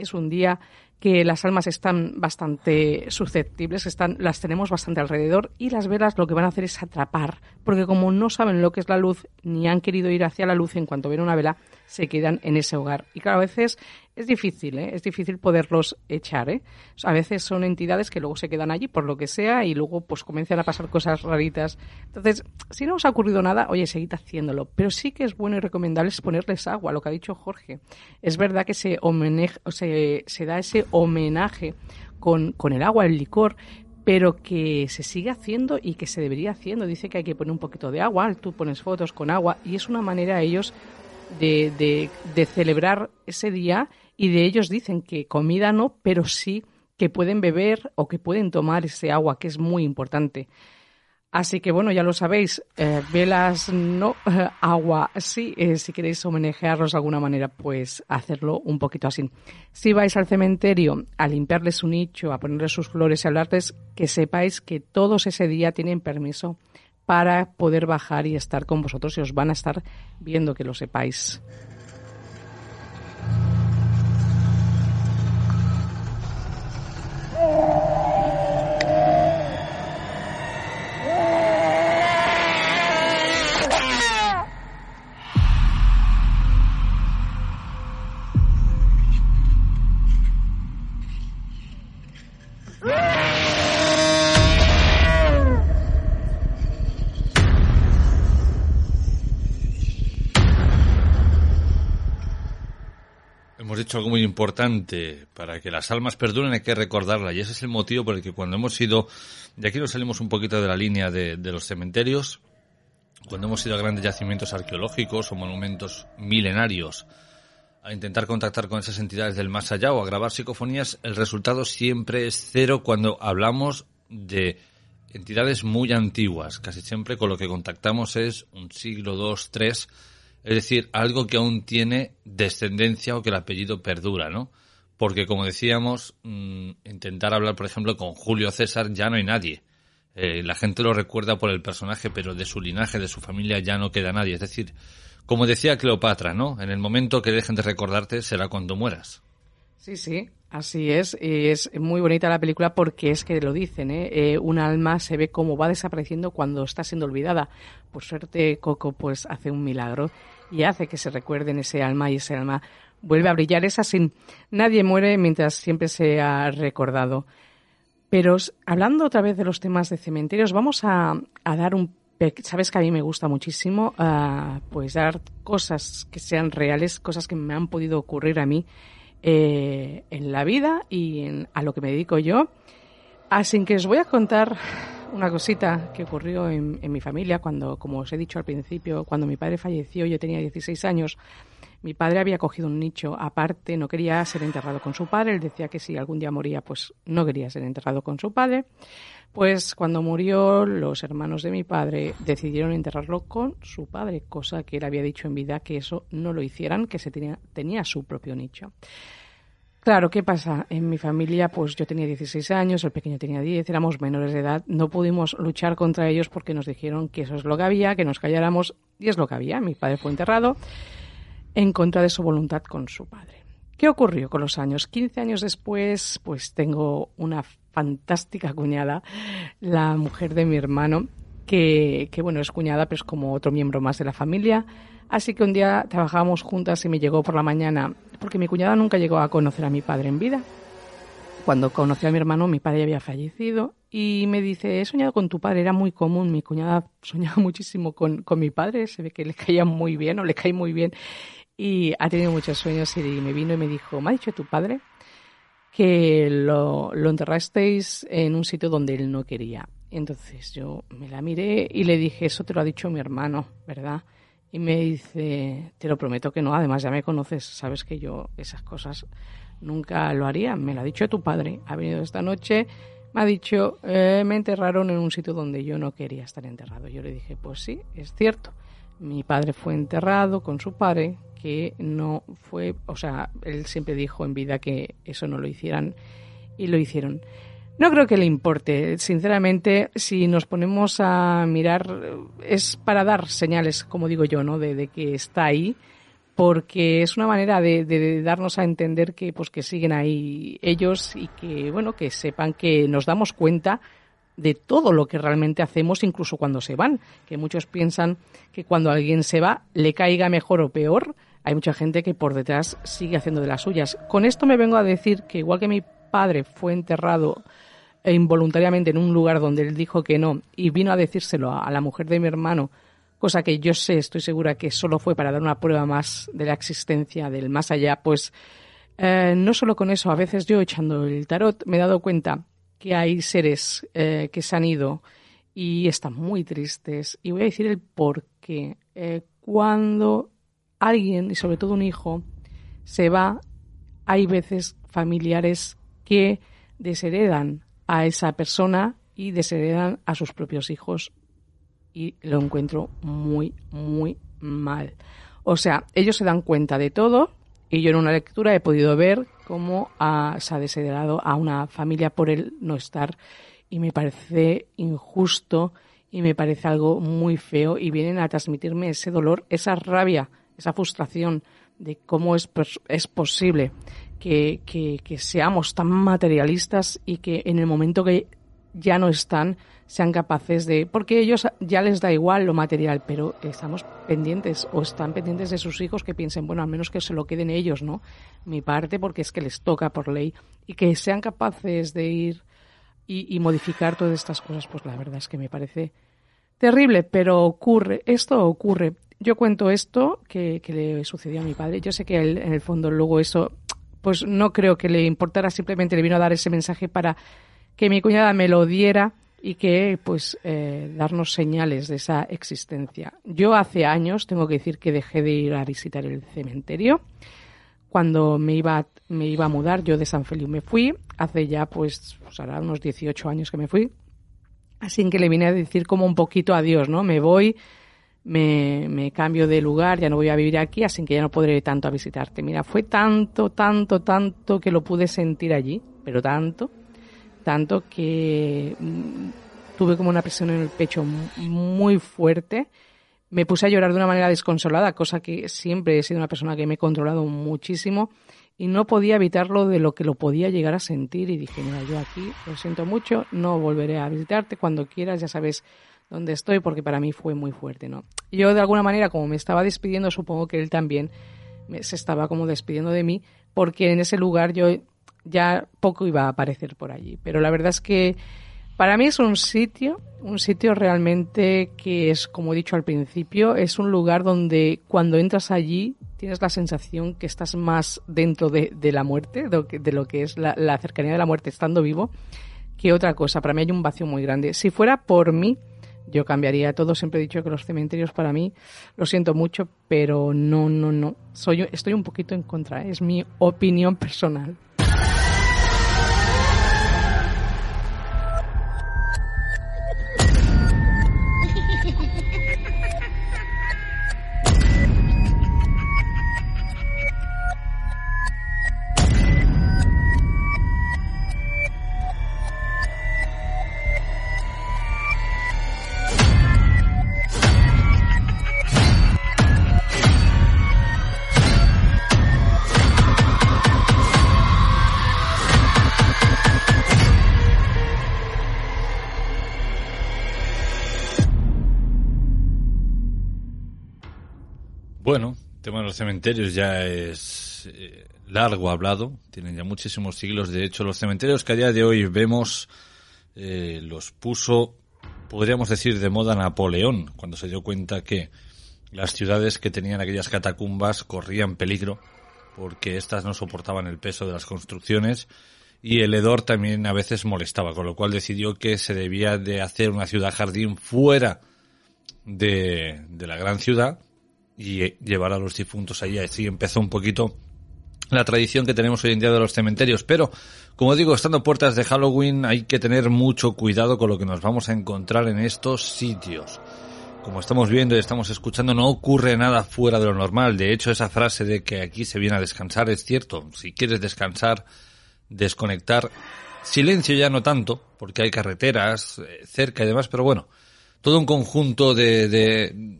es un día que las almas están bastante susceptibles, están, las tenemos bastante alrededor y las velas lo que van a hacer es atrapar, porque como no saben lo que es la luz ni han querido ir hacia la luz en cuanto ven una vela, se quedan en ese hogar. Y claro, a veces es difícil, ¿eh? es difícil poderlos echar. ¿eh? A veces son entidades que luego se quedan allí por lo que sea y luego pues comienzan a pasar cosas raritas. Entonces, si no os ha ocurrido nada, oye, seguid haciéndolo. Pero sí que es bueno y recomendable ponerles agua, lo que ha dicho Jorge. Es verdad que se, se, se da ese homenaje con, con el agua, el licor, pero que se sigue haciendo y que se debería haciendo. Dice que hay que poner un poquito de agua, tú pones fotos con agua y es una manera ellos de, de, celebrar ese día y de ellos dicen que comida no, pero sí que pueden beber o que pueden tomar ese agua, que es muy importante. Así que bueno, ya lo sabéis, eh, velas no, agua sí, eh, si queréis homenajearlos de alguna manera, pues hacerlo un poquito así. Si vais al cementerio a limpiarles su nicho, a ponerles sus flores y hablarles, que sepáis que todos ese día tienen permiso para poder bajar y estar con vosotros y os van a estar viendo que lo sepáis. Hemos dicho algo muy importante. Para que las almas perduren hay que recordarla. Y ese es el motivo por el que cuando hemos ido, de aquí nos salimos un poquito de la línea de, de los cementerios, cuando hemos ido a grandes yacimientos arqueológicos o monumentos milenarios, a intentar contactar con esas entidades del más allá o a grabar psicofonías, el resultado siempre es cero cuando hablamos de entidades muy antiguas. Casi siempre con lo que contactamos es un siglo, dos, tres, es decir, algo que aún tiene descendencia o que el apellido perdura, ¿no? Porque como decíamos, mm, intentar hablar, por ejemplo, con Julio César ya no hay nadie. Eh, la gente lo recuerda por el personaje, pero de su linaje, de su familia ya no queda nadie. Es decir, como decía Cleopatra, ¿no? En el momento que dejen de recordarte será cuando mueras. Sí, sí, así es. Y es muy bonita la película porque es que lo dicen, ¿eh? ¿eh? Un alma se ve cómo va desapareciendo cuando está siendo olvidada. Por suerte, Coco pues hace un milagro y hace que se recuerden ese alma y ese alma vuelve a brillar. Es así. Nadie muere mientras siempre se ha recordado. Pero hablando otra vez de los temas de cementerios, vamos a, a dar un sabes que a mí me gusta muchísimo uh, pues dar cosas que sean reales, cosas que me han podido ocurrir a mí eh, en la vida y en, a lo que me dedico yo. Así que os voy a contar una cosita que ocurrió en, en, mi familia cuando, como os he dicho al principio, cuando mi padre falleció, yo tenía 16 años. Mi padre había cogido un nicho aparte, no quería ser enterrado con su padre. Él decía que si algún día moría, pues no quería ser enterrado con su padre. Pues cuando murió, los hermanos de mi padre decidieron enterrarlo con su padre, cosa que él había dicho en vida que eso no lo hicieran, que se tenía, tenía su propio nicho. Claro, ¿qué pasa? En mi familia, pues yo tenía 16 años, el pequeño tenía 10, éramos menores de edad, no pudimos luchar contra ellos porque nos dijeron que eso es lo que había, que nos calláramos, y es lo que había. Mi padre fue enterrado en contra de su voluntad con su padre. ¿Qué ocurrió con los años? 15 años después, pues tengo una fantástica cuñada, la mujer de mi hermano, que, bueno, es cuñada, pero es como otro miembro más de la familia. Así que un día trabajábamos juntas y me llegó por la mañana, porque mi cuñada nunca llegó a conocer a mi padre en vida. Cuando conocí a mi hermano, mi padre había fallecido y me dice, he soñado con tu padre, era muy común, mi cuñada soñaba muchísimo con, con mi padre, se ve que le caía muy bien o le cae muy bien y ha tenido muchos sueños y me vino y me dijo, me ha dicho tu padre que lo, enterrasteis en un sitio donde él no quería. Entonces yo me la miré y le dije, eso te lo ha dicho mi hermano, ¿verdad? Y me dice, te lo prometo que no, además ya me conoces, sabes que yo esas cosas nunca lo haría. Me lo ha dicho tu padre, ha venido esta noche, me ha dicho, eh, me enterraron en un sitio donde yo no quería estar enterrado. Yo le dije, pues sí, es cierto. Mi padre fue enterrado con su padre, que no fue, o sea, él siempre dijo en vida que eso no lo hicieran y lo hicieron. No creo que le importe, sinceramente, si nos ponemos a mirar, es para dar señales, como digo yo, ¿no? De, que está ahí, porque es una manera de, darnos a entender que, pues, que siguen ahí ellos y que, bueno, que sepan que nos damos cuenta de todo lo que realmente hacemos, incluso cuando se van, que muchos piensan que cuando alguien se va le caiga mejor o peor, hay mucha gente que por detrás sigue haciendo de las suyas. Con esto me vengo a decir que igual que mi padre fue enterrado involuntariamente en un lugar donde él dijo que no y vino a decírselo a, la mujer de mi hermano, cosa que yo sé, estoy segura que solo fue para dar una prueba más de la existencia del más allá, pues eh, no solo con eso, a veces yo echando el tarot me he dado cuenta que hay seres eh, que se han ido y están muy tristes y voy a decir el por qué. Eh, cuando alguien, y sobre todo un hijo, se va, hay veces familiares que desheredan a esa persona y desheredan a sus propios hijos y lo encuentro muy, muy mal. O sea, ellos se dan cuenta de todo y yo en una lectura he podido ver cómo se ha desheredado a una familia por el no estar. Y me parece injusto y me parece algo muy feo. Y vienen a transmitirme ese dolor, esa rabia, esa frustración de cómo es, es posible que, que, seamos tan materialistas y que en el momento que ya no están sean capaces de porque ellos ya les da igual lo material pero estamos pendientes o están pendientes de sus hijos que piensen bueno al menos que se lo queden ellos no mi parte porque es que les toca por ley y que sean capaces de ir y, modificar todas estas cosas pues la verdad es que me parece terrible pero ocurre esto ocurre. Yo cuento esto que, que le sucedió a mi padre. Yo sé que en el fondo luego eso pues no creo que le importara, simplemente le vino a dar ese mensaje para que mi cuñada me lo diera y que pues eh, darnos señales de esa existencia. Yo hace años, tengo que decir que dejé de ir a visitar el cementerio. Cuando me iba, me iba a mudar, yo de San Feliu me fui, hace ya pues, pues unos 18 años que me fui. Así que le vine a decir como un poquito adiós, ¿no? Me voy, me, me, cambio de lugar, ya no voy a vivir aquí, así que ya no podré ir tanto a visitarte. Mira, fue tanto, tanto, tanto que lo pude sentir allí, pero tanto, tanto que mm, tuve como una presión en el pecho muy fuerte. Me puse a llorar de una manera desconsolada, cosa que siempre he sido una persona que me he controlado muchísimo y no podía evitarlo de lo que lo podía llegar a sentir y dije, mira, yo aquí lo siento mucho, no volveré a visitarte cuando quieras, ya sabes donde estoy porque para mí fue muy fuerte, ¿no? Yo de alguna manera como me estaba despidiendo, supongo que él también se estaba como despidiendo de mí porque en ese lugar yo ya poco iba a aparecer por allí, pero la verdad es que para mí es un sitio, un sitio realmente que es, como he dicho al principio, es un lugar donde cuando entras allí tienes la sensación que estás más dentro de, la muerte, de lo que, es la, cercanía de la muerte estando vivo, que otra cosa. Para mí hay un vacío muy grande. Si fuera por mí, yo cambiaría todo. Siempre he dicho que los cementerios para mí, lo siento mucho, pero no, no, no. Soy, estoy un poquito en contra. ¿eh? Es mi opinión personal. Los cementerios ya es eh, largo hablado, tienen ya muchísimos siglos. De hecho, los cementerios que a día de hoy vemos eh, los puso, podríamos decir, de moda Napoleón, cuando se dio cuenta que las ciudades que tenían aquellas catacumbas corrían peligro porque éstas no soportaban el peso de las construcciones y el hedor también a veces molestaba, con lo cual decidió que se debía de hacer una ciudad jardín fuera de, de la gran ciudad y llevar a los difuntos allí. Así empezó un poquito la tradición que tenemos hoy en día de los cementerios. Pero, como digo, estando puertas de Halloween hay que tener mucho cuidado con lo que nos vamos a encontrar en estos sitios. Como estamos viendo y estamos escuchando, no ocurre nada fuera de lo normal. De hecho, esa frase de que aquí se viene a descansar es cierto. Si quieres descansar, desconectar, silencio ya no tanto, porque hay carreteras eh, cerca y demás, pero bueno, todo un conjunto de,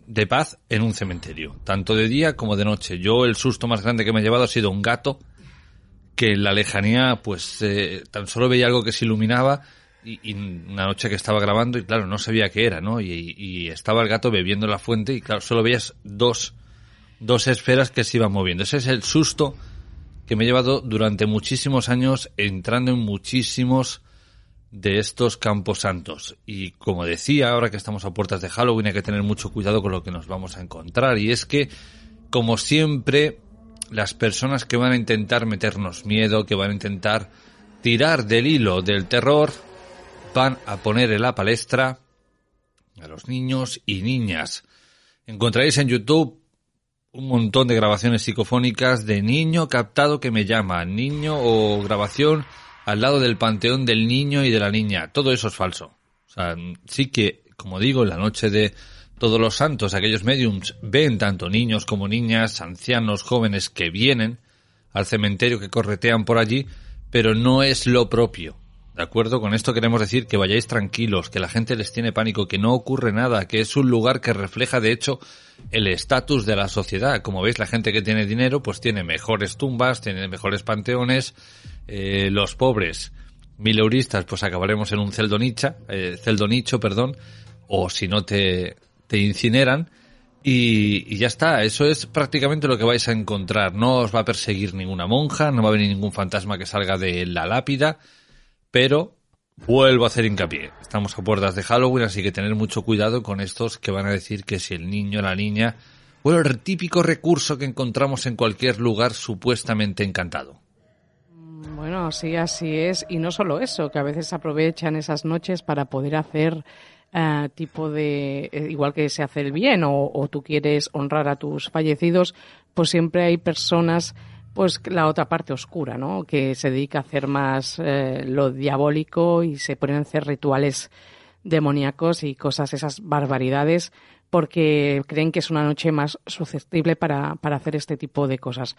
de, paz en un cementerio, tanto de día como de noche. Yo el susto más grande que me he llevado ha sido un gato que en la lejanía pues eh, tan solo veía algo que se iluminaba y, una noche que estaba grabando y claro, no sabía qué era, ¿no? Y, y, estaba el gato bebiendo la fuente y claro, solo veías dos, dos esferas que se iban moviendo. Ese es el susto que me he llevado durante muchísimos años entrando en muchísimos de estos campos santos. Y como decía, ahora que estamos a puertas de Halloween hay que tener mucho cuidado con lo que nos vamos a encontrar. Y es que, como siempre, las personas que van a intentar meternos miedo, que van a intentar tirar del hilo del terror, van a poner en la palestra a los niños y niñas. Encontraréis en YouTube un montón de grabaciones psicofónicas de niño captado que me llama, niño o grabación al lado del panteón del niño y de la niña. Todo eso es falso. O sea, sí que, como digo, en la noche de todos los santos, aquellos mediums ven tanto niños como niñas, ancianos, jóvenes que vienen al cementerio, que corretean por allí, pero no es lo propio. ¿De acuerdo? Con esto queremos decir que vayáis tranquilos, que la gente les tiene pánico, que no ocurre nada, que es un lugar que refleja de hecho el estatus de la sociedad. Como veis, la gente que tiene dinero pues tiene mejores tumbas, tiene mejores panteones, eh, los pobres mileuristas pues acabaremos en un celdonicha, eh, celdonicho, perdón, o si no te, incineran y, y, ya está, eso es prácticamente lo que vais a encontrar. No os va a perseguir ninguna monja, no va a venir ningún fantasma que salga de la lápida, pero vuelvo a hacer hincapié. Estamos a puertas de Halloween, así que tener mucho cuidado con estos que van a decir que si el niño o la niña, bueno, el típico recurso que encontramos en cualquier lugar supuestamente encantado. Bueno, sí, así es. Y no solo eso, que a veces aprovechan esas noches para poder hacer eh, tipo de, eh, igual que se hace el bien o, o, tú quieres honrar a tus fallecidos, pues siempre hay personas, pues la otra parte oscura, ¿no? Que se dedica a hacer más eh, lo diabólico y se ponen a hacer rituales demoníacos y cosas, esas barbaridades, porque creen que es una noche más susceptible para, para hacer este tipo de cosas.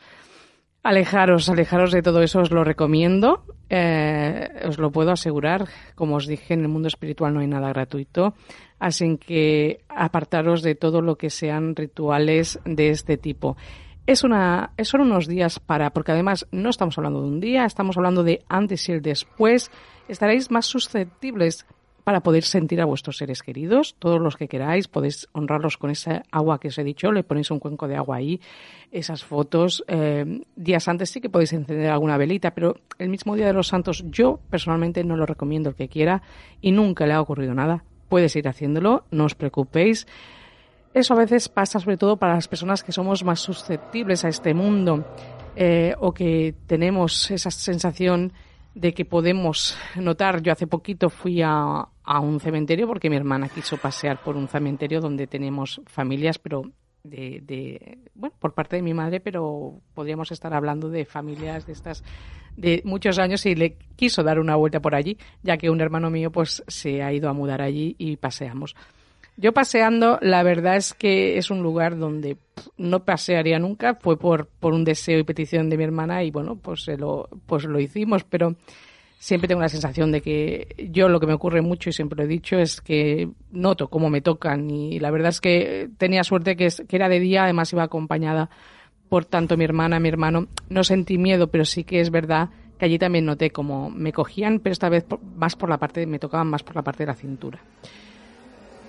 Alejaros, alejaros de todo eso, os lo recomiendo, eh, os lo puedo asegurar. Como os dije, en el mundo espiritual no hay nada gratuito, así que apartaros de todo lo que sean rituales de este tipo. Es una, son unos días para, porque además no estamos hablando de un día, estamos hablando de antes y el después. Estaréis más susceptibles para poder sentir a vuestros seres queridos, todos los que queráis, podéis honrarlos con esa agua que os he dicho, le ponéis un cuenco de agua ahí, esas fotos. Eh, días antes sí que podéis encender alguna velita, pero el mismo día de los santos yo personalmente no lo recomiendo el que quiera y nunca le ha ocurrido nada. Puedes ir haciéndolo, no os preocupéis. Eso a veces pasa sobre todo para las personas que somos más susceptibles a este mundo eh, o que tenemos esa sensación de que podemos notar. Yo hace poquito fui a, a, un cementerio porque mi hermana quiso pasear por un cementerio donde tenemos familias, pero de, de, bueno, por parte de mi madre, pero podríamos estar hablando de familias de estas de muchos años y le quiso dar una vuelta por allí, ya que un hermano mío pues se ha ido a mudar allí y paseamos. Yo paseando, la verdad es que es un lugar donde no pasearía nunca, fue por, por un deseo y petición de mi hermana y bueno, pues, lo, pues lo hicimos, pero siempre tengo la sensación de que yo lo que me ocurre mucho y siempre lo he dicho es que noto cómo me tocan y la verdad es que tenía suerte que, que era de día, además iba acompañada por tanto mi hermana, mi hermano. No sentí miedo, pero sí que es verdad que allí también noté cómo me cogían, pero esta vez más por la parte, me tocaban más por la parte de la cintura.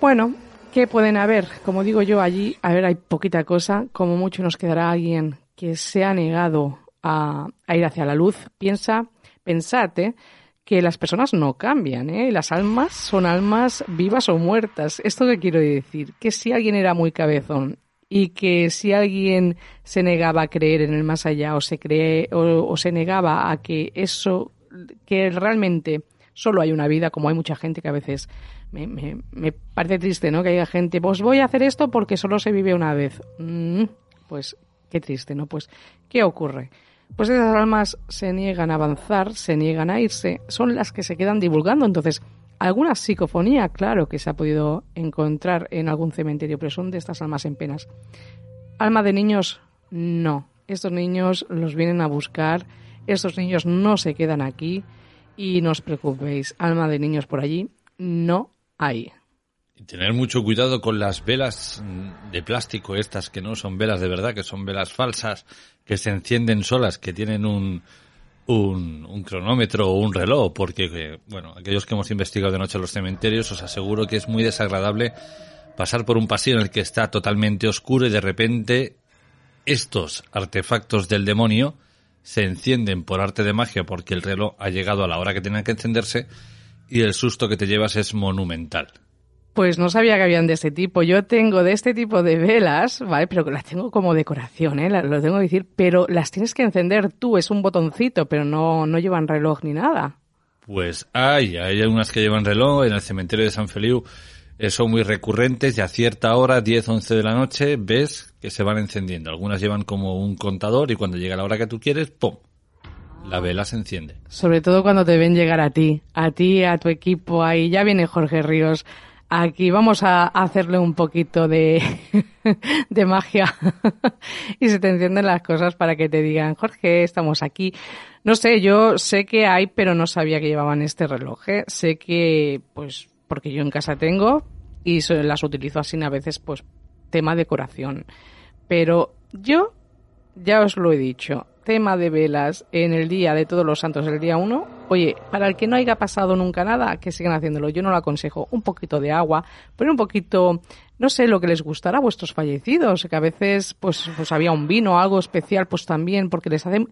Bueno, ¿Qué pueden haber? Como digo yo, allí, a ver, hay poquita cosa. Como mucho nos quedará alguien que se ha negado a, ir hacia la luz. Piensa, pensate que las personas no cambian, ¿eh? Las almas son almas vivas o muertas. ¿Esto qué quiero decir? Que si alguien era muy cabezón y que si alguien se negaba a creer en el más allá o se cree o se negaba a que eso que realmente solo hay una vida, como hay mucha gente que a veces me, me, parece triste, ¿no? Que haya gente, pues voy a hacer esto porque solo se vive una vez. Mm, pues qué triste, ¿no? Pues, ¿qué ocurre? Pues esas almas se niegan a avanzar, se niegan a irse, son las que se quedan divulgando. Entonces, alguna psicofonía, claro, que se ha podido encontrar en algún cementerio, pero son de estas almas en penas. Alma de niños, no. Estos niños los vienen a buscar, estos niños no se quedan aquí y no os preocupéis, alma de niños por allí, no hay. Tener mucho cuidado con las velas de plástico, estas que no son velas de verdad, que son velas falsas, que se encienden solas, que tienen un, un, cronómetro o un reloj, porque, eh, bueno, aquellos que hemos investigado de noche en los cementerios, os aseguro que es muy desagradable pasar por un pasillo en el que está totalmente oscuro y de repente estos artefactos del demonio se encienden por arte de magia porque el reloj ha llegado a la hora que tenía que encenderse y el susto que te llevas es monumental. Pues no sabía que habían de este tipo. Yo tengo de este tipo de velas, ¿vale? Pero las tengo como decoración, ¿eh? Lo tengo que decir. Pero las tienes que encender tú, es un botoncito, pero no, no llevan reloj ni nada. Pues hay, hay algunas que llevan reloj en el cementerio de San Feliu. Eh, son muy recurrentes y a cierta hora, 10, 11 de la noche, ves que se van encendiendo. Algunas llevan como un contador y cuando llega la hora que tú quieres, ¡pum! La vela se enciende. Sobre todo cuando te ven llegar a ti, a ti, a tu equipo, ahí ya viene Jorge Ríos. Aquí vamos a hacerle un poquito de, de magia y se te encienden las cosas para que te digan, Jorge, estamos aquí. No sé, yo sé que hay, pero no sabía que llevaban este reloj. ¿eh? Sé que, pues, porque yo en casa tengo y las utilizo así a veces, pues, tema decoración. Pero yo, ya os lo he dicho, tema de velas en el día de todos los santos, el día 1, oye, para el que no haya pasado nunca nada, que sigan haciéndolo. Yo no lo aconsejo. Un poquito de agua, pero un poquito, no sé, lo que les gustará a vuestros fallecidos, que a veces, pues, pues había un vino, algo especial, pues también, porque les hacen...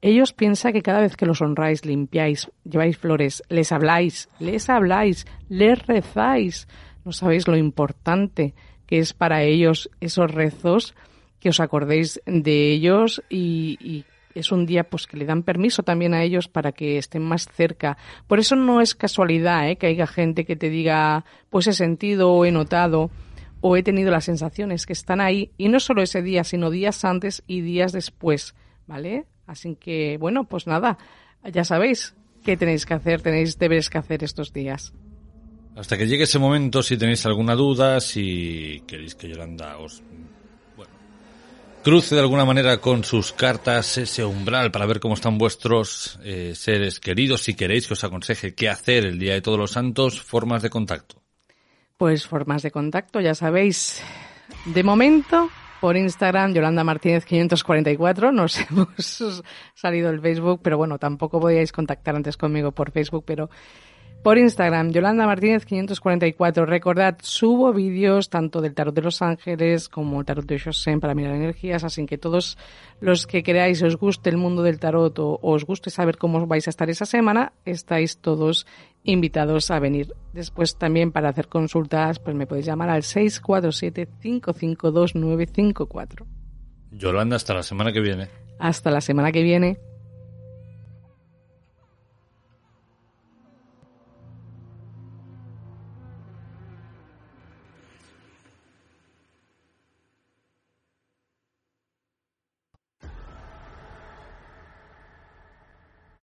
Ellos piensan que cada vez que los honráis, limpiáis, lleváis flores, les habláis, les habláis, les rezáis. No sabéis lo importante que es para ellos esos rezos, que os acordéis de ellos y, y es un día pues que le dan permiso también a ellos para que estén más cerca. Por eso no es casualidad ¿eh? que haya gente que te diga pues he sentido o he notado o he tenido las sensaciones que están ahí y no solo ese día, sino días antes y días después, ¿vale? Así que bueno, pues nada, ya sabéis qué tenéis que hacer, tenéis deberes que hacer estos días. Hasta que llegue ese momento, si tenéis alguna duda, si queréis que Yolanda os cruce de alguna manera con sus cartas ese umbral para ver cómo están vuestros eh, seres queridos. Si queréis que os aconseje qué hacer el Día de Todos los Santos, formas de contacto. Pues formas de contacto, ya sabéis. De momento, por Instagram, Yolanda Martínez 544, nos hemos salido el Facebook, pero bueno, tampoco podíais contactar antes conmigo por Facebook, pero por Instagram, Yolanda Martínez 544. Recordad, subo vídeos tanto del tarot de los ángeles como el tarot de Shosen para mirar energías, así que todos los que creáis os guste el mundo del tarot o, os guste saber cómo vais a estar esa semana, estáis todos invitados a venir. Después también para hacer consultas, pues me podéis llamar al 647 552 954. Yolanda, hasta la semana que viene. Hasta la semana que viene.